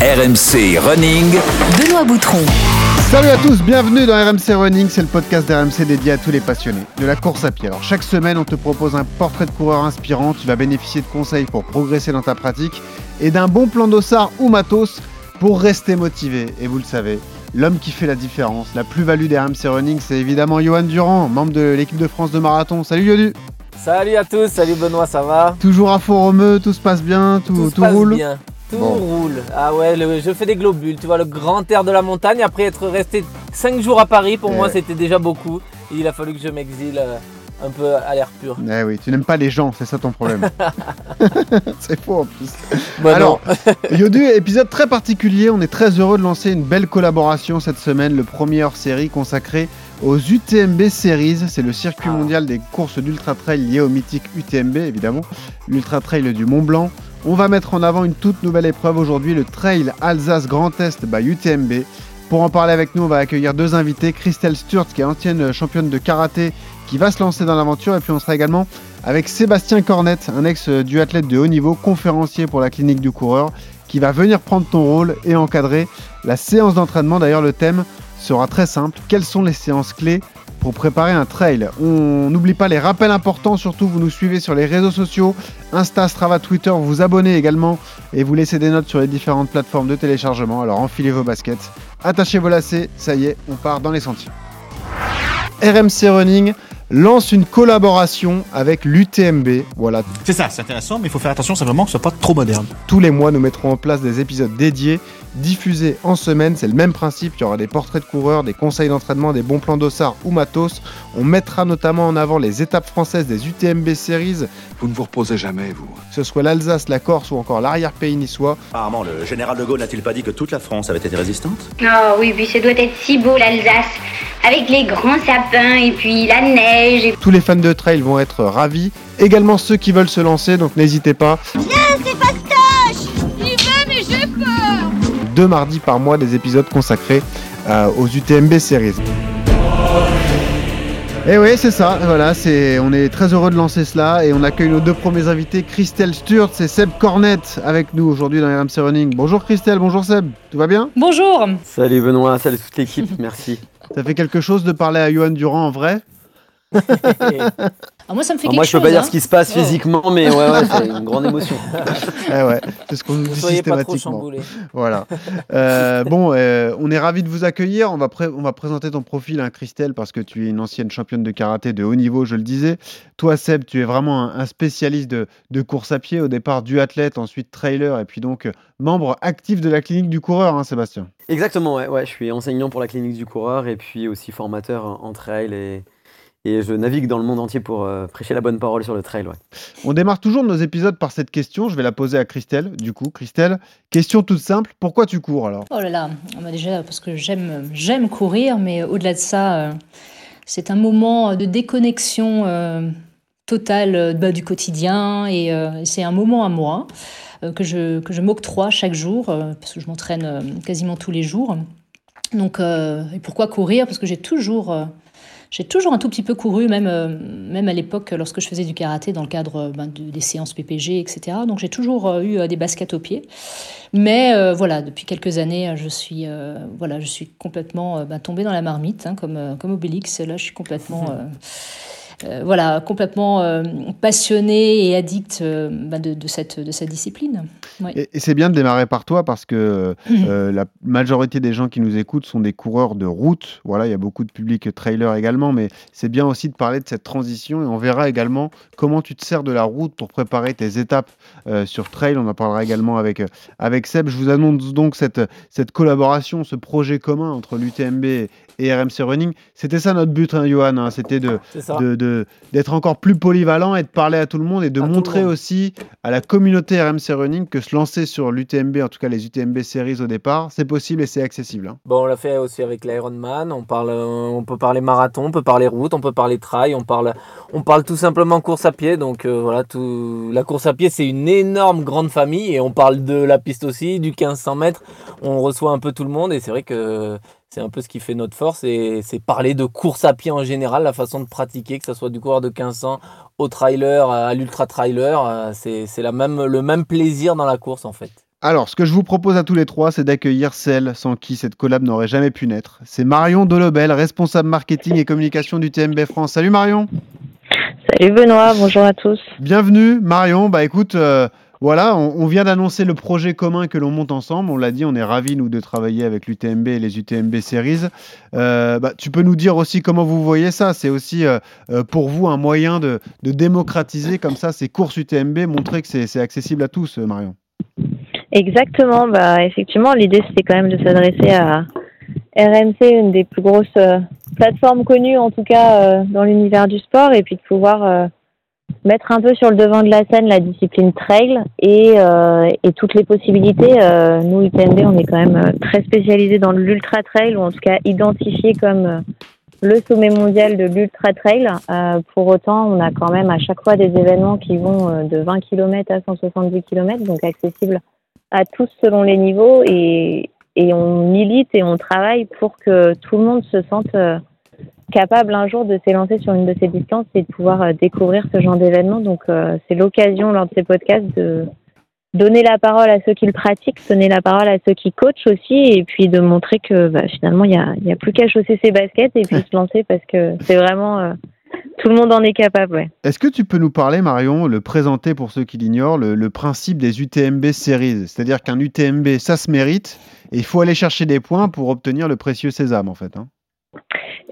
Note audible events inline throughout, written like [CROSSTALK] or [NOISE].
RMC Running. Benoît Boutron. Salut à tous, bienvenue dans RMC Running, c'est le podcast d'RMC dédié à tous les passionnés de la course à pied. Alors chaque semaine, on te propose un portrait de coureur inspirant, tu vas bénéficier de conseils pour progresser dans ta pratique et d'un bon plan d'ossard ou matos pour rester motivé. Et vous le savez, l'homme qui fait la différence, la plus-value des RMC Running, c'est évidemment Johan Durand, membre de l'équipe de France de marathon. Salut Yodu Salut à tous, salut Benoît, ça va? Toujours à Fort-Romeu, tout se passe bien, tout, Tout, se tout passe roule? bien. Tout Bon. roule. Ah ouais, le- je fais des globules, tu vois, le grand air de la montagne. Après être resté 5 jours à Paris, pour moi c'était déjà beaucoup. Et il a fallu que je m'exile euh, un peu à l'air pur. Eh oui, tu n'aimes pas les gens, c'est ça ton problème. [LAUGHS] [LAUGHS] c'est faux en plus. Bah Alors, [LAUGHS] Yodu, épisode très particulier. On est très heureux de lancer une belle collaboration cette semaine, le premier hors série consacré aux UTMB Series. C'est le circuit Ah. mondial des courses d'ultra trail lié au mythique UTMB, évidemment, l'ultra trail du Mont Blanc. On va mettre en avant une toute nouvelle épreuve aujourd'hui, le Trail Alsace Grand Est by UTMB. Pour en parler avec nous, on va accueillir deux invités. Christelle Sturt, qui est ancienne championne de karaté, qui va se lancer dans l'aventure. Et puis on sera également avec Sébastien Cornette, un ex-duathlète de haut niveau, conférencier pour la clinique du coureur, qui va venir prendre ton rôle et encadrer la séance d'entraînement. D'ailleurs, le thème sera très simple. Quelles sont les séances clés pour préparer un trail On n'oublie pas les rappels importants, surtout vous nous suivez sur les réseaux sociaux, Insta, Strava, Twitter, vous vous abonnez également et vous laissez des notes sur les différentes plateformes de téléchargement. Alors enfilez vos baskets, attachez vos lacets, ça y est, on part dans les sentiers. RMC Running lance une collaboration avec l'UTMB. Voilà, C'est ça, c'est intéressant, mais il faut faire attention simplement que ce soit pas trop moderne. tous les mois, nous mettrons en place des épisodes dédiés, diffusés en semaine. C'est le même principe. Il y aura des portraits de coureurs, des conseils d'entraînement, des bons plans d'ossard ou matos. On mettra notamment en avant les étapes françaises des UTMB Series, Vous ne vous reposez jamais, vous. que ce soit l'Alsace, la Corse ou encore l'arrière-pays niçois. Apparemment, le général de Gaulle n'a-t-il pas dit que toute la France avait été résistante? Oh oui, puis ça doit être si beau l'Alsace, avec les grands sapins et puis la neige. Et... Tous les fans de trail vont être ravis. Également ceux qui veulent se lancer, donc n'hésitez pas. Deux mardis par mois, des épisodes consacrés euh, aux UTMB Series. Et oui, c'est ça. Voilà, c'est. On est très heureux de lancer cela et on accueille nos deux premiers invités, Christelle Sturt et Seb Cornette, avec nous aujourd'hui dans RMC Running. Bonjour Christelle, bonjour Seb. Tout va bien? Bonjour Salut Benoît, salut toute l'équipe, merci. Ça fait quelque chose de parler à Johan Durand en vrai? [LAUGHS] Ah, Moi, ça me fait Alors quelque moi je peux chose. pas dire hein. ce qui se passe Oh. physiquement, mais ouais, ouais, c'est une grande [LAUGHS] émotion. [LAUGHS] Eh ouais, c'est ce qu'on nous dit soyez pas trop systématiquement. Voilà. [LAUGHS] Euh, bon, euh, on est ravis de vous accueillir. On va, pré- on va présenter ton profil, hein, Christelle, parce que tu es une ancienne championne de karaté de haut niveau, je le disais. Toi, Seb, tu es vraiment un, un spécialiste de, de course à pied, au départ du athlète, ensuite trailer, et puis donc euh, membre actif de la clinique du coureur, hein, Sébastien. Exactement, ouais, ouais, je suis enseignant pour la clinique du coureur et puis aussi formateur en en trail et, et je navigue dans le monde entier pour euh, prêcher la bonne parole sur le trail. Ouais. On démarre toujours nos épisodes par cette question. Je vais la poser à Christelle, du coup. Christelle, question toute simple. Pourquoi tu cours alors? Oh là là, Ah bah déjà parce que j'aime j'aime courir, mais au-delà de ça, euh, c'est un moment de déconnexion euh, totale bah, du quotidien et euh, c'est un moment à moi euh, que je, que je m'octroie chaque jour euh, parce que je m'entraîne euh, quasiment tous les jours. Donc, euh, et pourquoi courir? Parce que j'ai toujours, euh, j'ai toujours un tout petit peu couru, même, euh, même à l'époque lorsque je faisais du karaté dans le cadre euh, ben, de- des séances PPG, etc. Donc j'ai toujours euh, eu des baskets aux pieds. Mais euh, voilà, depuis quelques années, je suis, euh, voilà, je suis complètement ben, tombée dans la marmite, hein, comme, comme Obélix. Là, je suis complètement, [LAUGHS] voilà, complètement euh, passionnée et addict euh, ben, de, de cette, de cette discipline. Et, et c'est bien de démarrer par toi parce que euh, la majorité des gens qui nous écoutent sont des coureurs de route. Voilà, il y a beaucoup de public trailer également, mais c'est bien aussi de parler de cette transition et on verra également comment tu te sers de la route pour préparer tes étapes euh, sur trail. On en parlera également avec, euh, avec Seb. Je vous annonce donc cette, cette collaboration, ce projet commun entre l'UTMB et RMC Running. C'était ça notre but, hein, Johan. hein, C'était de, d'être encore plus polyvalent et de parler à tout le monde et de À montrer aussi à la communauté RMC Running que se lancer sur l'UTMB, en tout cas les UTMB Series au départ, c'est possible et c'est accessible. hein. Bon, on l'a fait aussi avec l'Ironman. On parle, on peut parler marathon, on peut parler route, on peut parler trail, on parle, on parle tout simplement course à pied. Donc euh, voilà, tout, la course à pied c'est une énorme grande famille et on parle de la piste aussi, du 1500 mètres. On reçoit un peu tout le monde et c'est vrai que c'est un peu ce qui fait notre force et c'est parler de course à pied en général, la façon de pratiquer, que ce soit du coureur de 1500 au trailer, à l'ultra trailer, euh, c'est même, le même plaisir dans la course en fait. Alors, ce que je vous propose à tous les trois, c'est d'accueillir celle sans qui cette collab n'aurait jamais pu naître. C'est Marion Dolobel, responsable marketing et communication du TMB France. Salut Marion Salut Benoît, bonjour à tous. Bienvenue Marion. Bah écoute, euh, voilà, on, vient d'annoncer le projet commun que l'on monte ensemble. On l'a dit, on est ravis, nous, de travailler avec l'UTMB et les UTMB Series. Euh, bah, tu peux nous dire aussi comment vous voyez ça C'est aussi euh, euh, pour vous un moyen de, démocratiser comme ça ces courses UTMB, montrer que c'est accessible à tous, Marion. Exactement, bah effectivement, l'idée c'était quand même de s'adresser à RMC, une des plus grosses plateformes connues en tout cas dans l'univers du sport, et puis de pouvoir mettre un peu sur le devant de la scène la discipline trail et, euh, et toutes les possibilités. Euh, nous, UTMB, on est quand même euh, très spécialisé dans l'ultra trail, ou en tout cas identifié comme le sommet mondial de l'ultra trail. Pour autant, on a quand même à chaque fois des événements qui vont de 20 km à 170 km, donc accessibles à tous selon les niveaux et, on milite et on travaille pour que tout le monde se sente capable un jour de s'élancer sur une de ces distances et de pouvoir euh, découvrir ce genre d'événement. Donc euh, c'est l'occasion lors de ces podcasts de donner la parole à ceux qui le pratiquent, donner la parole à ceux qui coachent aussi et puis de montrer que bah, finalement il y a, y a plus qu'à chausser ses baskets et puis se lancer parce que c'est vraiment euh, tout le monde en est capable. Ouais. Est-ce que tu peux nous parler, Marion, le présenter pour ceux qui l'ignorent, le, le principe des UTMB Series? C'est-à-dire qu'un UTMB, ça se mérite et il faut aller chercher des points pour obtenir le précieux sésame, en fait. hein.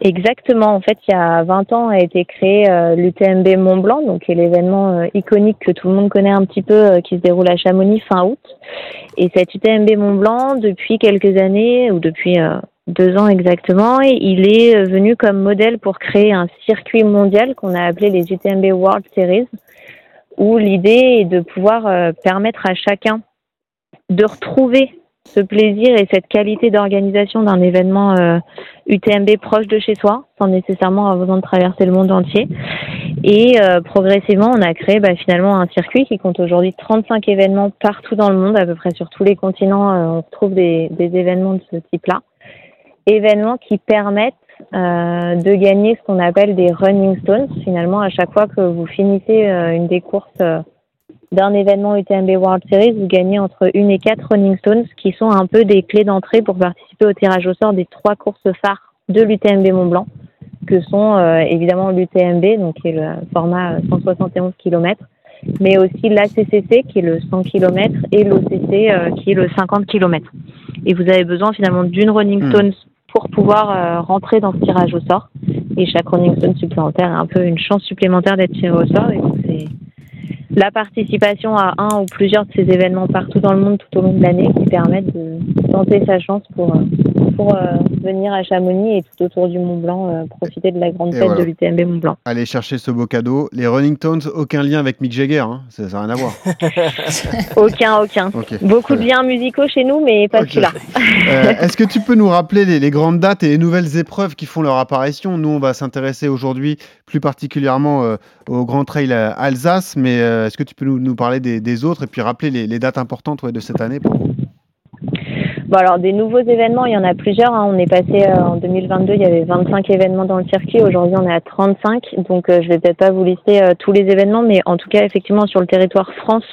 Exactement. En fait, il y a 20 ans a été créé euh, l'UTMB Mont Blanc, donc qui l'événement euh, iconique que tout le monde connaît un petit peu, euh, qui se déroule à Chamonix fin août. Et cet UTMB Mont Blanc, depuis quelques années ou depuis deux ans exactement, il est venu comme modèle pour créer un circuit mondial qu'on a appelé les UTMB World Series, où l'idée est de pouvoir permettre à chacun de retrouver ce plaisir et cette qualité d'organisation d'un événement euh, UTMB proche de chez soi, sans nécessairement avoir besoin de traverser le monde entier. Et euh, progressivement, on a créé bah, finalement un circuit qui compte aujourd'hui 35 événements partout dans le monde, à peu près sur tous les continents, euh, on retrouve des, des événements de ce type-là. Événements qui permettent euh, de gagner ce qu'on appelle des running stones. Finalement, à chaque fois que vous finissez euh, une des courses euh, d'un événement UTMB World Series, vous gagnez entre une et quatre running stones, qui sont un peu des clés d'entrée pour participer au tirage au sort des trois courses phares de l'UTMB Mont Blanc, que sont euh, évidemment l'UTMB, donc qui est le format euh, 171 km, mais aussi l'ACCC qui est le 100 km et l'OCC euh, qui est le 50 km. Et vous avez besoin finalement d'une running Hmm. stone pour pouvoir euh, rentrer dans ce tirage au sort. Et chaque running stone supplémentaire est un peu une chance supplémentaire d'être tiré au sort. Et donc c'est la participation à un ou plusieurs de ces événements partout dans le monde tout au long de l'année qui permettent de tenter sa chance pour, euh, pour euh, venir à Chamonix et tout autour du Mont Blanc euh, profiter de la grande Et fête voilà. de l'UTMB Mont Blanc. Allez chercher ce beau cadeau. Les Rolling Stones, aucun lien avec Mick Jagger, hein. ça n'a rien à voir. [LAUGHS] Aucun, aucun. Beaucoup de liens musicaux chez nous, mais pas Ok. celui-là. [LAUGHS] Euh, Est-ce que tu peux nous rappeler les, les grandes dates et les nouvelles épreuves qui font leur apparition? Nous, on va s'intéresser aujourd'hui plus particulièrement euh, au Grand Trail Alsace, mais euh, est-ce que tu peux nous, nous parler des, des autres et puis rappeler les, les dates importantes ouais, de cette année pour vous? Bon, alors des nouveaux événements, il y en a plusieurs. hein. On est passé euh, en 2022, il y avait 25 événements dans le circuit. Aujourd'hui, on est à 35. Donc, euh, je vais peut-être pas vous lister euh, tous les événements, mais en tout cas, effectivement, sur le territoire France,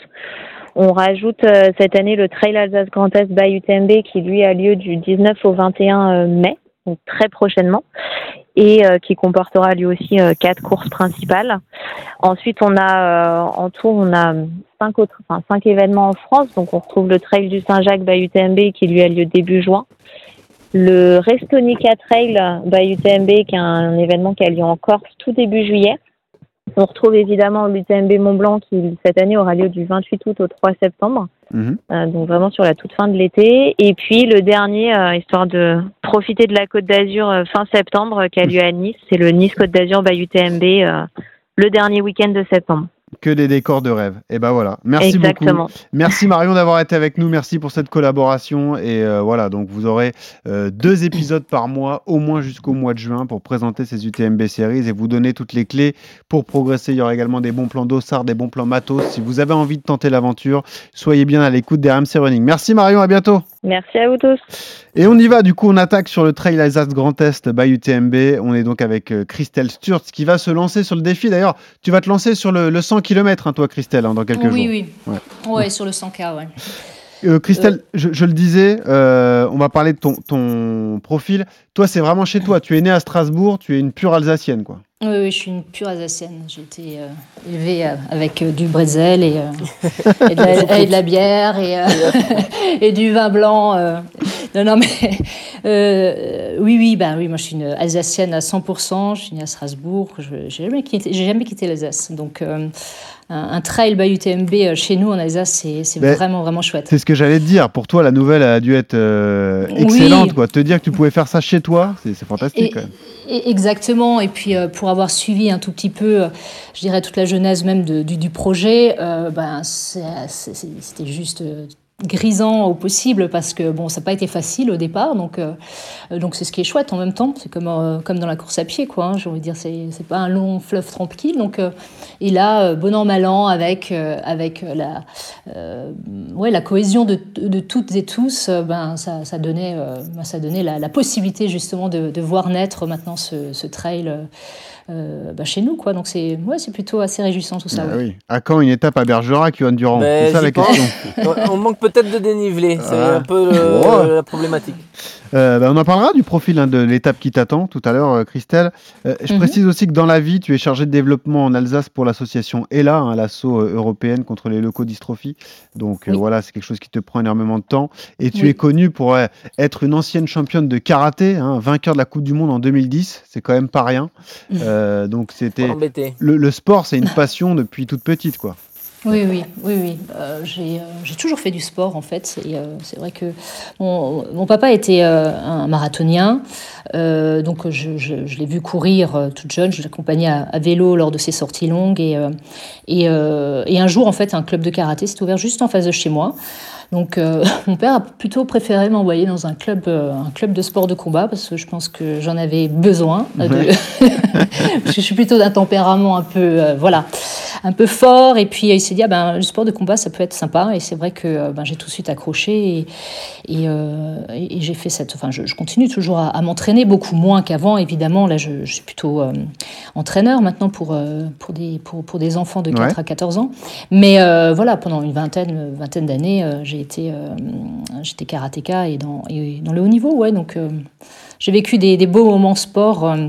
on rajoute euh, cette année le Trail Alsace Grand Est by UTMB qui, lui, a lieu du 19 au 21 mai, donc très prochainement, et euh, qui comportera lui aussi euh, quatre courses principales. Ensuite, on a euh, en tout, on a cinq autres, enfin cinq événements en France. Donc, on retrouve le Trail du Saint-Jacques by UTMB qui lui a lieu début juin. Le Restonica Trail by UTMB qui est un, événement qui a lieu en Corse tout début juillet. On retrouve évidemment l'UTMB Mont Blanc qui cette année aura lieu du 28 août au 3 septembre. Mhm. Euh, donc vraiment sur la toute fin de l'été. Et puis le dernier, euh, histoire de profiter de la Côte d'Azur euh, fin septembre, qui a lieu à Nice, c'est le Nice Côte d'Azur by UTMB, euh, le dernier week-end de septembre. Que des décors de rêve. Et ben voilà. Merci Exactement. beaucoup. Merci Marion d'avoir été avec nous. Merci pour cette collaboration. Et euh, voilà, donc vous aurez euh, deux épisodes par mois, au moins jusqu'au mois de juin, pour présenter ces UTMB Series et vous donner toutes les clés pour progresser. Il y aura également des bons plans d'ossard, des bons plans matos. Si vous avez envie de tenter l'aventure, soyez bien à l'écoute des RMC Running. Merci Marion, à bientôt. Merci à vous tous. Et on y va, du coup, on attaque sur le Trail Alsace Grand Est by UTMB. On est donc avec euh, Christelle Sturz qui va se lancer sur le défi. D'ailleurs, tu vas te lancer sur le, le 100 km, hein, toi, Christelle, hein, dans quelques oui, jours. oui. Ouais. Ouais. sur le 100K, ouais. Euh, Christelle, je, je le disais, euh, on va parler de ton, ton profil. Toi, c'est vraiment chez toi. Tu es née à Strasbourg, tu es une pure Alsacienne, quoi. Oui, je suis une pure Alsacienne. J'ai été euh, élevée euh, avec euh, du brésil et, et, de la, bière et, [LAUGHS] et du vin blanc. Non, non, mais oui, oui, bah oui, moi je suis une Alsacienne à 100%. Je suis née à Strasbourg. Je j'ai jamais quitté, jamais quitté l'Alsace. Donc un, trail by UTMB euh, chez nous en Alsace, c'est vraiment vraiment chouette. C'est ce que j'allais te dire. Pour toi, la nouvelle a dû être euh, Oui. excellente, quoi. Te dire que tu pouvais faire ça chez toi, c'est fantastique, Et- quand même. et- exactement. Et puis euh, pour avoir suivi un tout petit peu, euh, je dirais toute la genèse même de- du, du projet, ben c'était juste grisant au possible parce que bon, ça n'a pas été facile au départ. Donc euh, donc c'est ce qui est chouette en même temps. C'est comme euh, comme dans la course à pied, quoi. hein. J'ai envie de dire, c'est c'est pas un long fleuve tranquille. Donc euh, et là, bon an mal an, avec avec la ouais la cohésion de, de toutes et tous, ben ça, ça donnait ça donnait la, possibilité justement de, de voir naître maintenant ce trail euh, ben, chez nous, quoi. Donc c'est ouais, c'est plutôt assez réjouissant tout ça. Ah ouais. oui. À quand une étape à Bergerac, Johan Durand? Ben, C'est ça la pense. question. [LAUGHS] on manque peut-être de dénivelé, c'est Ah. un peu le- la problématique. Euh, bah, on en parlera du profil hein, de l'étape qui t'attend tout à l'heure, euh, Christelle. Euh, je Mhm. précise aussi que dans la vie, tu es chargé de développement en Alsace pour l'association ELA, hein, l'asso européenne contre les leucodystrophies. Donc euh, voilà, c'est quelque chose qui te prend énormément de temps. Et tu Oui. es connue pour euh, être une ancienne championne de karaté, hein, vainqueur de la Coupe du Monde en 2010. C'est quand même pas rien. Mhm. Euh, donc c'était le, le sport, c'est une passion depuis toute petite, quoi. Oui, oui, oui, oui. Euh, j'ai, euh, j'ai toujours fait du sport en fait. Et euh, c'est vrai que mon, mon papa était euh, un marathonien, Euh, donc je, je- je l'ai vu courir toute jeune. Je l'accompagnais à, à vélo lors de ses sorties longues. Et, euh, et, euh, et un jour, en fait, un club de karaté s'est ouvert juste en face de chez moi. Donc euh, [LAUGHS] mon père a plutôt préféré m'envoyer dans un club, euh, un club de sport de combat parce que je pense que j'en avais besoin. euh, de- [LAUGHS] parce que je suis plutôt d'un tempérament un peu, euh, voilà, un peu fort. Et puis il s'est dit, ah, ben, le sport de combat, ça peut être sympa. Et c'est vrai que ben, j'ai tout de suite accroché et, et, et- et j'ai fait cette. Enfin, je, je continue toujours à, à m'entraîner, beaucoup moins qu'avant, évidemment. Là, je, je suis plutôt entraîneur maintenant pour, pour, des, pour, pour des enfants de 4 Ouais. à 14 ans. Mais voilà, pendant une vingtaine, vingtaine d'années, j'ai euh, j'étais karatéka et dans, le haut niveau, ouais. Donc, euh, j'ai vécu des, beaux moments sport euh,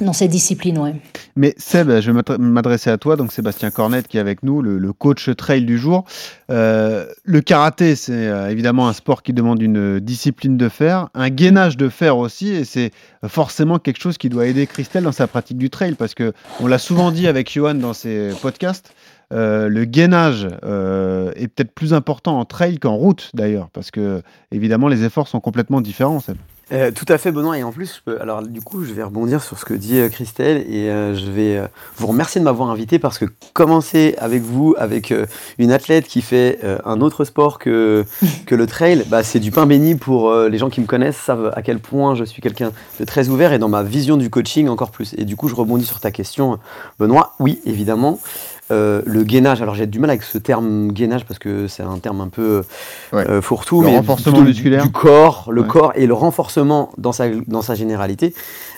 dans cette discipline, ouais. Mais Seb, je vais m'adre- m'adresser à toi, donc Sébastien Cornette qui est avec nous, le, coach trail du jour. Le karaté, c'est évidemment un sport qui demande une discipline de fer, un gainage de fer aussi, et c'est forcément quelque chose qui doit aider Christelle dans sa pratique du trail, parce que on l'a souvent dit avec Johan dans ses podcasts. Euh, le gainage euh, est peut-être plus important en trail qu'en route d'ailleurs, parce que évidemment les efforts sont complètement différents. Seb. Euh, tout à fait, Benoît. Et en plus, je peux- alors du coup, je vais rebondir sur ce que dit euh, Christelle et euh, je vais euh, vous remercier de m'avoir invité parce que commencer avec vous, avec euh, une athlète qui fait euh, un autre sport que, [LAUGHS] que le trail, bah, c'est du pain béni pour euh, les gens qui me connaissent, savent à quel point je suis quelqu'un de très ouvert et dans ma vision du coaching encore plus. Et du coup, je rebondis sur ta question, Benoît. Oui, évidemment. Euh, le gainage, alors j'ai du mal avec ce terme gainage parce que c'est un terme un peu euh, fourre-tout, Le mais renforcement du- musculaire. du corps, le Ouais. corps et le renforcement dans sa, dans sa généralité,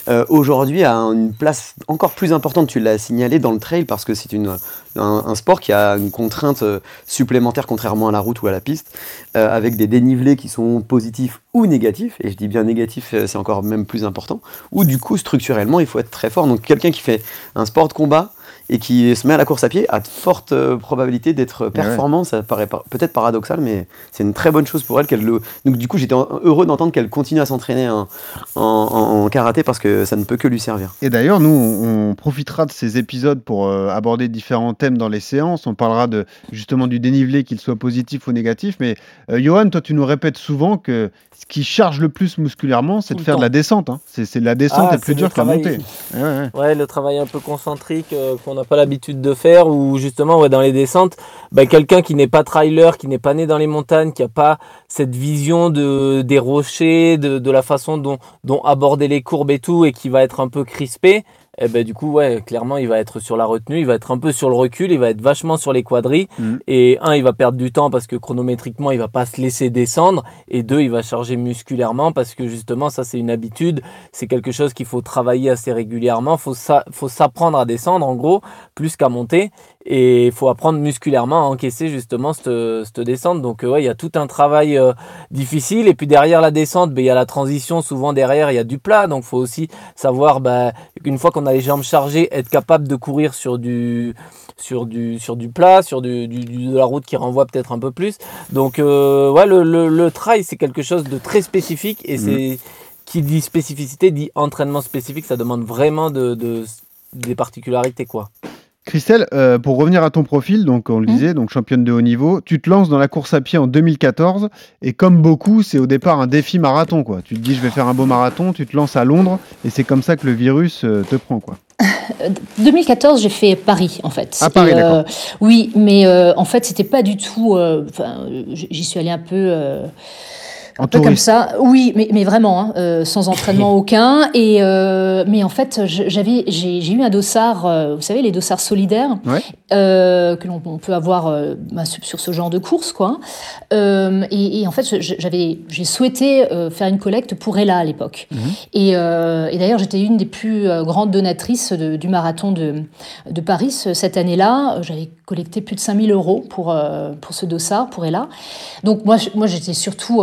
euh, aujourd'hui a une place encore plus importante, tu l'as signalé, dans le trail parce que c'est une, un, un sport qui a une contrainte supplémentaire contrairement à la route ou à la piste, euh, avec des dénivelés qui sont positifs ou négatifs, et je dis bien négatif, c'est encore même plus important, ou du coup structurellement il faut être très fort. Donc quelqu'un qui fait un sport de combat, et qui se met à la course à pied a de fortes euh, probabilités d'être performant. Ça paraît par- peut-être paradoxal, mais c'est une très bonne chose pour elle. qu'elle le... Donc du coup, j'étais heureux d'entendre qu'elle continue à s'entraîner en, en- en- en karaté parce que ça ne peut que lui servir. Et d'ailleurs, nous, on, on profitera de ces épisodes pour euh, aborder différents thèmes dans les séances. On parlera de, justement du dénivelé, qu'il soit positif ou négatif. Mais euh, Johan, toi, tu nous répètes souvent que ce qui charge le plus musculairement, c'est de faire de la descente. hein. C'est c'est la descente Ah, est plus dure que la montée. Ouais, ouais. Ouais, le travail un peu concentrique euh, qu'on pas l'habitude de faire, ou justement ouais, dans les descentes, bah, quelqu'un qui n'est pas trailer, qui n'est pas né dans les montagnes, qui n'a pas cette vision de, des rochers, de, de la façon dont, dont aborder les courbes et tout, et qui va être un peu crispé, et ben du coup, ouais, clairement, il va être sur la retenue, il va être un peu sur le recul, il va être vachement sur les quadrilles. Mhm. Et un, il va perdre du temps parce que chronométriquement, il va pas se laisser descendre. Et deux, il va charger musculairement parce que justement, ça, c'est une habitude. C'est quelque chose qu'il faut travailler assez régulièrement. Faut ça, faut s'apprendre à descendre, en gros, plus qu'à monter. Et il faut apprendre musculairement à encaisser justement cette, cette descente. Donc, ouais, il y a tout un travail euh, difficile. Et puis derrière la descente, ben, il y a la transition. Souvent derrière, il y a du plat. Donc, il faut aussi savoir, ben, une fois qu'on a les jambes chargées, être capable de courir sur du, sur du, sur du plat, sur du, du- du- de la route qui renvoie peut-être un peu plus. Donc, euh, ouais, le, le, le trail, c'est quelque chose de très spécifique. Et c'est qui dit spécificité dit entraînement spécifique. Ça demande vraiment de, de- des particularités, quoi. Christelle, euh, pour revenir à ton profil, donc on le Mhm. disait, donc championne de haut niveau, tu te lances dans la course à pied en 2014 et comme beaucoup, c'est au départ un défi marathon quoi. Tu te dis je vais faire un beau marathon, tu te lances à Londres et c'est comme ça que le virus euh, te prend quoi. [LAUGHS] 2014, j'ai fait Paris, en fait. Ah, C'était, Paris, euh, oui, mais en fait, c'était pas du tout. Enfin, j'y suis allée un peu. Un peu comme ça, oui, mais, mais vraiment, hein, euh, sans entraînement [LAUGHS] aucun. Et euh, mais en fait, j'avais, j'ai eu un dossard, euh, vous savez, les dossards solidaires Ouais. que l'on on peut avoir bah, sur ce genre de course, quoi. Et, et en fait, j'avais, j'ai souhaité faire une collecte pour Ella à l'époque. Et, euh, et d'ailleurs, j'étais une des plus grandes donatrices de- du marathon de, de Paris ce- cette année-là. J'avais collecté plus de 5000 euros pour, pour ce dossard, pour Ella. Donc moi, moi j'étais surtout,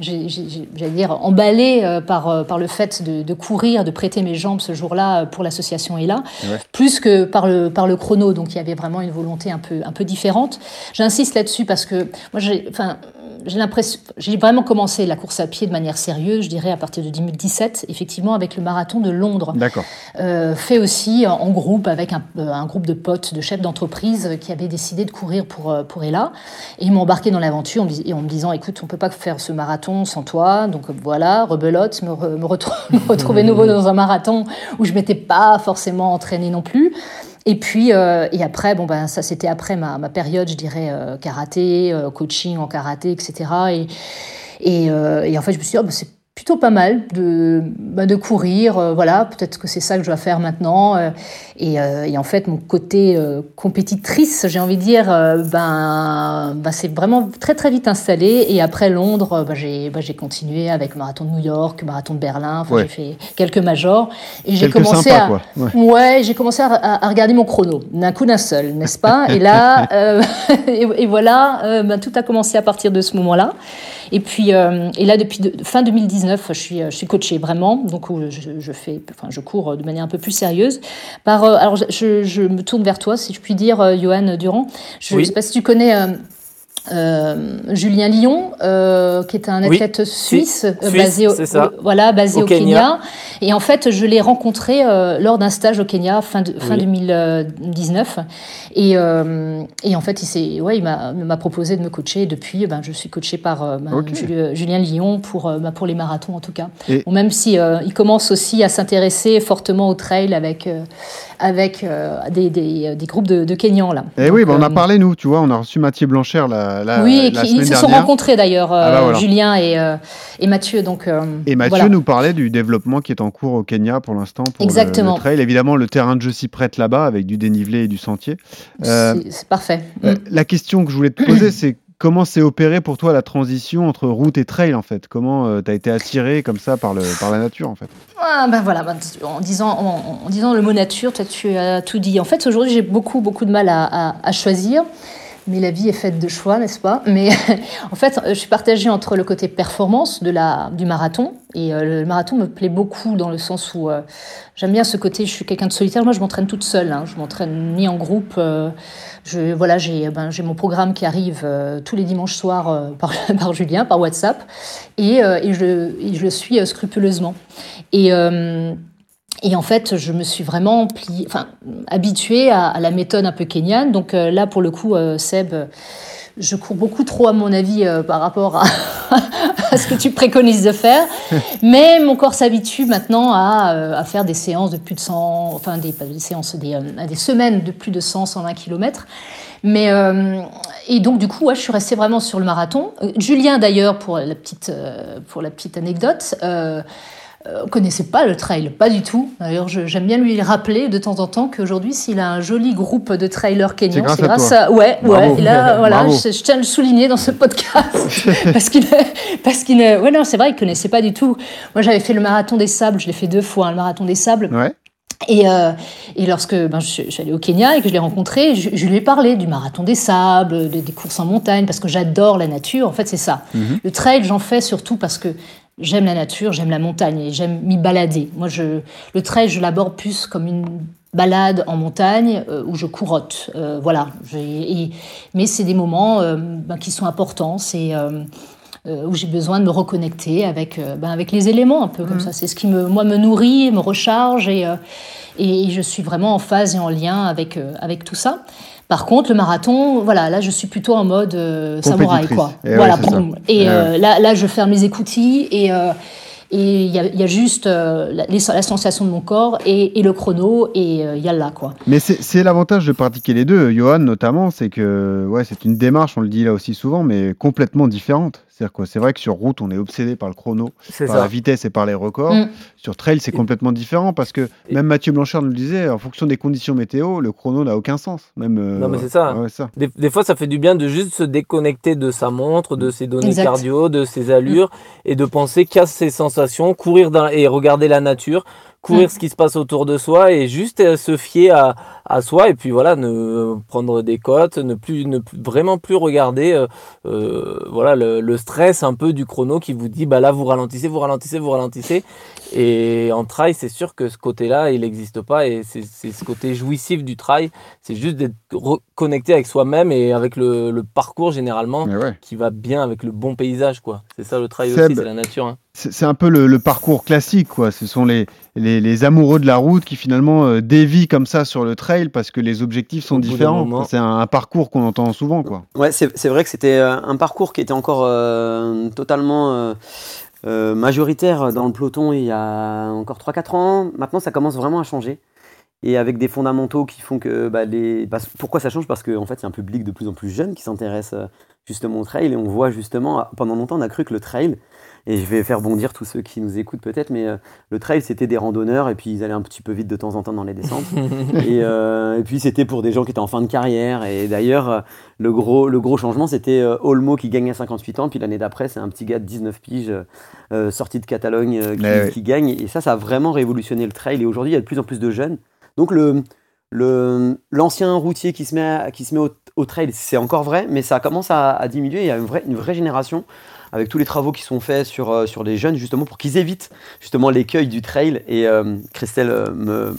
j'allais dire, emballée euh, par, euh, par le fait de, de courir, de prêter mes jambes ce jour-là euh, pour l'association Ella, Ouais. plus que par le, par le chrono. Donc il y avait vraiment une volonté un peu, un peu différente. J'insiste là-dessus parce que moi, j'ai, enfin, j'ai l'impression, j'ai vraiment commencé la course à pied de manière sérieuse, je dirais à partir de 2017, effectivement avec le marathon de Londres, D'accord. euh, fait aussi en groupe avec un, euh, un groupe de potes, de chefs d'entreprise euh, qui avaient décidé de courir pour, pour Ella. Et ils m'ont embarqué dans l'aventure en, en me disant, écoute, on peut pas faire ce marathon sans toi, donc voilà, rebelote, me, re- [LAUGHS] me retrouver nouveau dans un marathon où je m'étais pas forcément entraînée non plus. Et puis, euh, et après, bon, ben, ça c'était après ma, ma période, je dirais, euh, karaté, euh, coaching en karaté, etc. Et, et, euh, et en fait, je me suis dit, oh, ben, c'est plutôt pas mal de, ben, de courir. euh, voilà, peut-être que c'est ça que je dois faire maintenant. euh, et, euh, et en fait, mon côté compétitrice, j'ai envie de dire, ben, ben, c'est vraiment très très vite installé. Et après Londres, ben, j'ai ben, j'ai continué avec marathon de New York, marathon de Berlin. Enfin, Ouais. J'ai fait quelques majors. Et j'ai commencé sympas à. quoi. Ouais. Ouais, j'ai commencé à, à- regarder mon chrono, d'un coup d'un seul, n'est-ce pas? Et là, [LAUGHS] [LAUGHS] et, et voilà, ben, tout a commencé à partir de ce moment-là. Et puis, euh, et là, depuis de- fin 2019, je suis, euh, je suis coachée vraiment, donc où je, je fais, enfin, je cours de manière un peu plus sérieuse. Par, euh, alors, je, me tourne vers toi, si je puis dire, euh, Johan Durand. Je ne Oui. sais pas si tu connais. Euh, Julien Lyon, euh, qui est un Oui, athlète suisse, euh, Suisse, basé, au, voilà, basé Au au, Kenya. Kenya. Et en fait, je l'ai rencontré euh, lors d'un stage au Kenya fin, de- fin Oui. 2019. Et, euh, et en fait, il, s'est- ouais, il m'a proposé de me coacher. Et depuis, ben, je suis coachée par ben, Julien Lyon pour, ben, pour les marathons, en tout cas. Et- Bon, même si euh, il commence aussi à s'intéresser fortement au trail avec, euh, avec euh, des, des, des groupes de, de Kenyans. Là. Eh oui, bah, on a euh, parlé nous, tu vois, on a reçu Mathieu Blanchère la, la, oui, et la qui, semaine ils se sont dernière. rencontrés d'ailleurs, euh, Ah bah voilà. Julien et, euh, et Mathieu. Donc, euh, Et Mathieu voilà. nous parlait du développement qui est en cours au Kenya pour l'instant pour le- Exactement. Le, trail. Évidemment, le terrain de jeu s'y prête là-bas avec du dénivelé et du sentier. Euh, C'est- parfait. Euh, Mm. La question que je voulais te poser, c'est comment s'est opérée pour toi la transition entre route et trail en fait? Comment tu as été attiré comme ça par, le, par la nature en fait? Ah, ben voilà, ben, en, disant, en, disant le mot nature, tu as tout dit. En fait, aujourd'hui, j'ai beaucoup, beaucoup de mal à- à choisir. Mais la vie est faite de choix, n'est-ce pas? Mais [LAUGHS] en fait, je suis partagée entre le côté performance de la, du marathon. Et euh, le marathon me plaît beaucoup dans le sens où euh, j'aime bien ce côté, je suis quelqu'un de solitaire. Moi, je m'entraîne toute seule. Hein. Je m'entraîne ni en groupe. euh, je, voilà, j'ai ben, j'ai mon programme qui arrive tous les dimanches soirs [LAUGHS] par, par Julien, par WhatsApp. Et, et, je, et je le suis scrupuleusement. Et, et en fait, je me suis vraiment habituée à, la méthode un peu kenyane. Donc euh, là, pour le coup, euh, Seb, euh, je cours beaucoup trop, à mon avis, par rapport [LAUGHS] à, ce que tu préconises de faire. Mais mon corps s'habitue maintenant à, faire des séances de plus de 100, enfin des, séances, des, des semaines de plus de 100, 120 km. Mais et donc du coup, je suis restée vraiment sur le marathon. Julien d'ailleurs, pour la petite pour la petite anecdote. Euh, connaissait pas le trail, pas du tout. D'ailleurs, j'aime bien lui rappeler de temps en temps qu'aujourd'hui, s'il a un joli groupe de trailers kenyans, c'est à grâce toi. à. Ouais, Bravo. ouais. Et là, [LAUGHS] voilà, je, je tiens à le souligner dans ce podcast [LAUGHS] parce qu'il, parce qu'il, ouais, non, c'est vrai, il connaissait pas du tout. Moi, j'avais fait le marathon des sables, je l'ai fait deux fois, hein, le marathon des sables Ouais. Et, euh, et lorsque ben, je, je suis allée au Kenya et que je l'ai rencontré, je, je lui ai parlé du marathon des sables, des, des courses en montagne, parce que j'adore la nature. En fait, c'est ça. Mhm. Le trail, j'en fais surtout parce que j'aime la nature, j'aime la montagne et j'aime m'y balader. Moi, je, le trail, je l'aborde plus comme une balade en montagne euh, où je courotte. Euh, voilà. Et- mais c'est des moments euh, ben, qui sont importants. C'est où j'ai besoin de me reconnecter avec, ben, avec les éléments, un peu comme ça. C'est ce qui, me, moi, me nourrit, me recharge, et, et je suis vraiment en phase et en lien avec, avec tout ça. Par contre, le marathon, voilà, là, je suis plutôt en mode euh, samouraï, quoi. Eh ouais, voilà, boum. Et Eh euh, là, là, je ferme les écoutilles et euh, et il y, a- il y a juste euh, la, sensation de mon corps et, et le chrono et euh, il y a là, quoi. Mais c'est c'est l'avantage de pratiquer les deux, Johan notamment, c'est que ouais, c'est une démarche, on le dit là aussi souvent, mais complètement différente. C'est-à-dire C'est vrai que sur route, on est obsédé par le chrono, C'est par ça. la vitesse et par les records. Mm. Sur trail, c'est complètement différent parce que Et- même Mathieu Blanchard nous le disait, en fonction des conditions météo, le chrono n'a aucun sens. Même, euh, Non, mais c'est ça. ouais, ça. Des, des fois, ça fait du bien de juste se déconnecter de sa montre, de ses données Exact. cardio, de ses allures, et de penser qu'à ses sensations, courir dans, et regarder la nature, courir Mm. ce qui se passe autour de soi, et juste euh, se fier à, à soi, et puis voilà, ne prendre des cotes, ne plus, ne plus- vraiment plus regarder, euh, euh, voilà, le, le stress un peu du chrono qui vous dit, bah là, vous ralentissez, vous ralentissez, vous ralentissez. Et en trail, c'est sûr que ce côté-là, il n'existe pas, et c'est c'est ce côté jouissif du trail, c'est juste d'être reconnecté avec soi-même et avec le, le parcours généralement ouais. qui va bien avec le bon paysage quoi. C'est ça le trail Seb. aussi, c'est la nature. hein. C'est un peu le, le parcours classique, quoi. Ce sont les, les, les amoureux de la route qui finalement euh, dévient comme ça sur le trail parce que les objectifs sont différents. C'est un, un parcours qu'on entend souvent, quoi. Ouais, c'est c'est vrai que c'était euh, un parcours qui était encore euh, totalement euh, euh, majoritaire dans le peloton il y a encore 3-4 ans. Maintenant, ça commence vraiment à changer. Et avec des fondamentaux qui font que bah, les. bah, pourquoi ça change? Parce qu'en en fait, il y a un public de plus en plus jeune qui s'intéresse justement au trail. Et on voit justement, ah, pendant longtemps, on a cru que le trail, et je vais faire bondir tous ceux qui nous écoutent peut-être, mais euh, le trail, c'était des randonneurs et puis ils allaient un petit peu vite de temps en temps dans les descentes. [LAUGHS] et, euh, et puis c'était pour des gens qui étaient en fin de carrière. Et d'ailleurs, euh, le gros, le gros changement, c'était Olmo qui gagne à 58 ans. Puis l'année d'après, c'est un petit gars de 19 piges euh, sorti de Catalogne qui, Ouais, ouais. qui gagne. Et ça, ça a vraiment révolutionné le trail. Et aujourd'hui, il y a de plus en plus de jeunes. Donc le- l'ancien routier qui se met, au, trail, c'est encore vrai, mais ça commence à, diminuer. Il y a une vraie, génération avec tous les travaux qui sont faits sur, euh, sur les jeunes, justement, pour qu'ils évitent justement l'écueil du trail. Et euh, Christelle euh, me,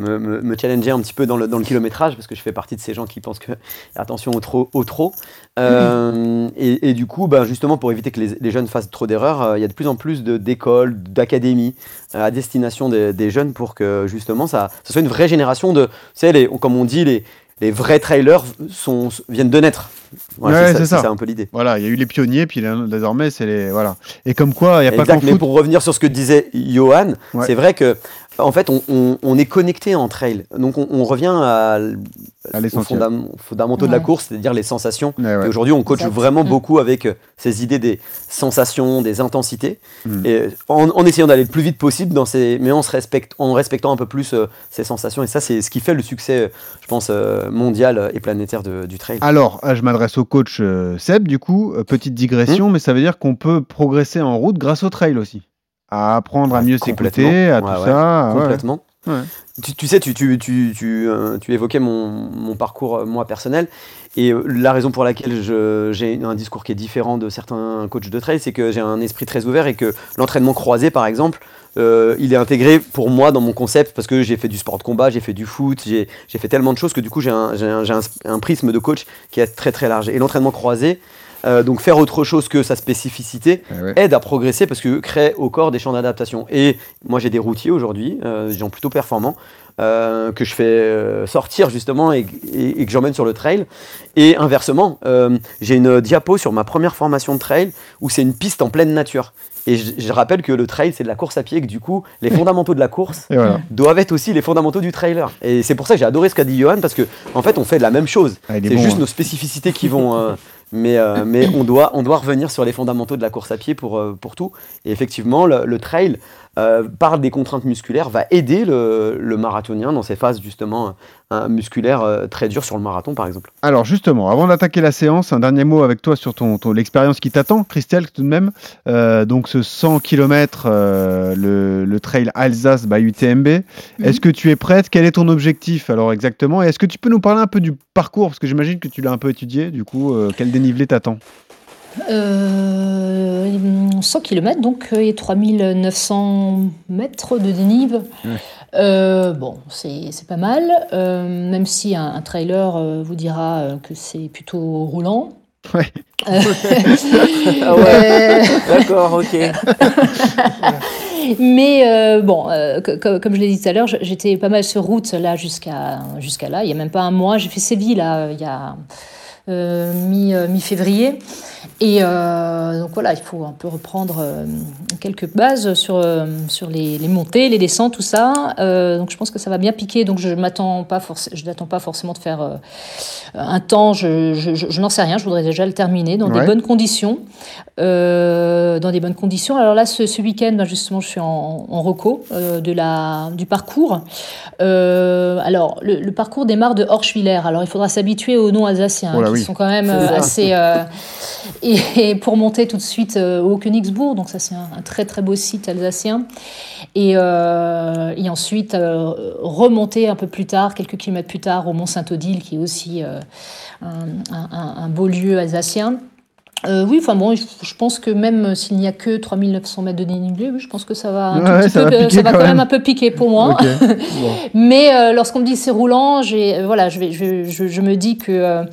me, me, me challengeait un petit peu dans le, dans le kilométrage, parce que je fais partie de ces gens qui pensent que attention au trop. Au trop. Euh, [LAUGHS] et, et du coup, ben, justement, pour éviter que les, les jeunes fassent trop d'erreurs, euh, il y a de plus en plus d'écoles, d'académies euh, à destination des, des jeunes pour que justement ça, ça soit une vraie génération de, tu sais, les, comme on dit, les, les vrais trailers sont, viennent de naître. Voilà, Ouais, c'est ça, ça. un peu l'idée. Voilà, il y a eu les pionniers, puis là, désormais, c'est les. Voilà. Et comme quoi, il n'y a pas Exact, qu'en mais foot. pour revenir sur ce que disait Johan, Ouais. c'est vrai que en fait, on, on- on est connecté en trail. Donc, on, on revient à, À aux fondam- fondamentaux de la course, c'est-à-dire les sensations. Ouais, ouais. Et aujourd'hui, on coach Exact. vraiment Mm. beaucoup avec euh, ces idées des sensations, des intensités, Mm. et en, en essayant d'aller le plus vite possible, dans ces, mais en, se respect, en respectant un peu plus euh, ces sensations. Et ça, c'est ce qui fait le succès, euh, je pense, euh, mondial et planétaire de- du trail. Alors, euh, je m'adresse au coach euh, Seb, du coup, euh, petite digression, Hmm. mais ça veut dire qu'on peut progresser en route grâce au trail aussi. À apprendre à Ouais, mieux s'écouter, à Ouais, tout ouais, ça. ah ouais. Complètement. Ouais. Tu, tu sais, tu, tu, tu, tu, euh, tu évoquais mon, mon parcours, euh, moi, personnel. Et euh, la raison pour laquelle je- j'ai un discours qui est différent de certains coachs de trail, c'est que j'ai un esprit très ouvert et que l'entraînement croisé, par exemple, euh, il est intégré pour moi dans mon concept parce que j'ai fait du sport de combat, j'ai fait du foot, j'ai j'ai fait tellement de choses que du coup, j'ai un, j'ai un, j'ai un, un prisme de coach qui est très très large. Et l'entraînement croisé, euh, donc faire autre chose que sa spécificité, ouais. aide à progresser parce que crée au corps des champs d'adaptation. Et moi, j'ai des routiers aujourd'hui, euh, des gens plutôt performants, euh, que je fais euh, sortir justement et, et- et que j'emmène sur le trail. Et inversement, euh, j'ai une diapo sur ma première formation de trail où c'est une piste en pleine nature. Et je, je rappelle que le trail, c'est de la course à pied, et que du coup, les [LAUGHS] fondamentaux de la course voilà. doivent être aussi les fondamentaux du trailer. Et c'est pour ça que j'ai adoré ce qu'a dit Johan, parce que en fait, on fait la même chose. Ah, C'est bon, juste hein. nos spécificités qui vont, euh, [LAUGHS] Mais, euh, [COUGHS] on, doit, revenir sur les fondamentaux de la course à pied pour, euh, tout. Et effectivement, le trail, euh, par des contraintes musculaires, va aider le, le marathonien dans ses phases justement euh, musculaires euh, très dures sur le marathon, par exemple. Alors justement, avant d'attaquer la séance, un dernier mot avec toi sur ton, ton- l'expérience qui t'attend, Christelle, tout de même. Euh, donc ce 100 km, le, le trail Alsace by UTMB. Est-ce que tu es prête? Quel est ton objectif alors exactement? Et est-ce que tu peux nous parler un peu du parcours? Parce que j'imagine que tu l'as un peu étudié. Du coup, euh, quel dénivelé t'attend? 100 km, donc, euh, et 3900 mètres de dénive. Ouais. Euh, bon, c'est c'est pas mal, euh, même si un, un trailer euh, vous dira euh, que c'est plutôt roulant. Ouais. Euh, [LAUGHS] Ah ouais. D'accord, ok. [LAUGHS] Mais euh, bon, euh, co- co- comme je l'ai dit tout à l'heure, j'étais pas mal sur route là jusqu'à jusqu'à là. Il y a même pas un mois. J'ai fait Séville là, il y a euh, mi, euh, mi-février. Et euh, donc voilà, il faut un peu reprendre quelques bases sur, sur les, les montées, les descentes, tout ça. Donc je pense que ça va bien piquer. Donc je m'attends pas je n'attends pas forcément de faire un temps. Je, je, je- je n'en sais rien. Je voudrais déjà le terminer dans Ouais. des bonnes conditions. Euh, dans des bonnes conditions. Alors là, ce, ce week-end, ben, justement, je suis en, en reco euh, de la, du parcours. Euh, alors, le, le parcours démarre de Horschwiller. Alors, il faudra s'habituer aux noms alsaciens, Oh là qui sont quand même euh, assez... euh, [LAUGHS] et, et pour monter tout de suite euh, au Königsbourg, donc ça, c'est un, un très, très beau site alsacien. Et, et ensuite, remonter un peu plus tard, quelques kilomètres plus tard, au Mont-Saint-Odile, qui est aussi un, un- un- un beau lieu alsacien. Euh, oui, enfin bon, je pense que même s'il n'y a que 3900 mètres de dénivelé, je pense que ça va, un Ouais, tout ouais, petit ça peu, va piquer ça va quand même. même. un peu piquer pour moi. [LAUGHS] Bon. Mais euh, lorsqu'on me dit c'est roulant, j'ai, voilà, je, vais, je, je, je me dis que euh,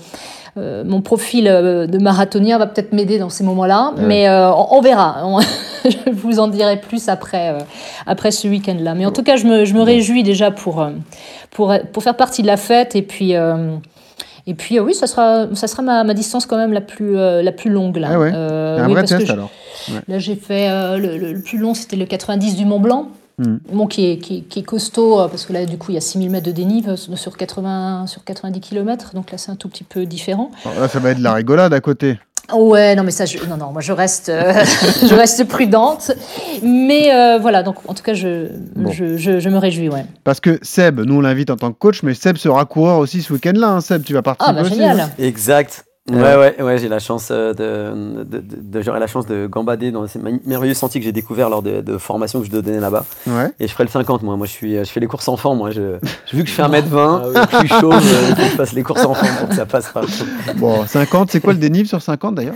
euh, mon profil euh, de marathonien va peut-être m'aider dans ces moments-là. Ouais. Mais euh, on, on verra. On- [LAUGHS] je vous en dirai plus après, euh, après ce week-end-là. Mais en tout cas, je me, je me réjouis déjà pour, pour, pour faire partie de la fête. Et puis, et puis oui, ça sera, ça sera ma, ma distance quand même la plus, la plus longue. Là. Ah ouais. Un oui, vrai parce que test je- alors. Là, j'ai fait le, le- le plus long, c'était le 90 du Mont Blanc. Hmm. Bon, qui est, qui, qui est costaud, euh, parce que là, du coup, il y a 6000 mètres de dénive euh, sur, 80, sur 90 km, donc là, c'est un tout petit peu différent. Alors là, ça va être de la rigolade à côté. Ouais, non, mais ça, je, non, non, moi, je reste, euh, [LAUGHS] je reste prudente. Mais euh, voilà, donc, en tout cas, je, Bon. je, je, je me réjouis, ouais. Parce que Seb, nous on l'invite en tant que coach, mais Seb sera coureur aussi ce week-end-là. hein. Seb, tu vas participer Ah, bah, aussi. génial. hein. Exact. Ouais. Ouais, ouais, ouais, j'ai la chance euh, de, de, de- de- j'aurai la chance de gambader dans ces merveilleux sentiers que j'ai découverts lors de, de formations que je dois donner là-bas. Ouais. Et je ferai le 50, moi. Moi, je, suis, je fais les courses enfants, moi. Je, je- [LAUGHS] vu que je fais 1m20, Ah oui. je suis chaud, que je fasse les courses enfants pour que ça passe pas. Bon, 50, c'est quoi le dénive sur 50 d'ailleurs?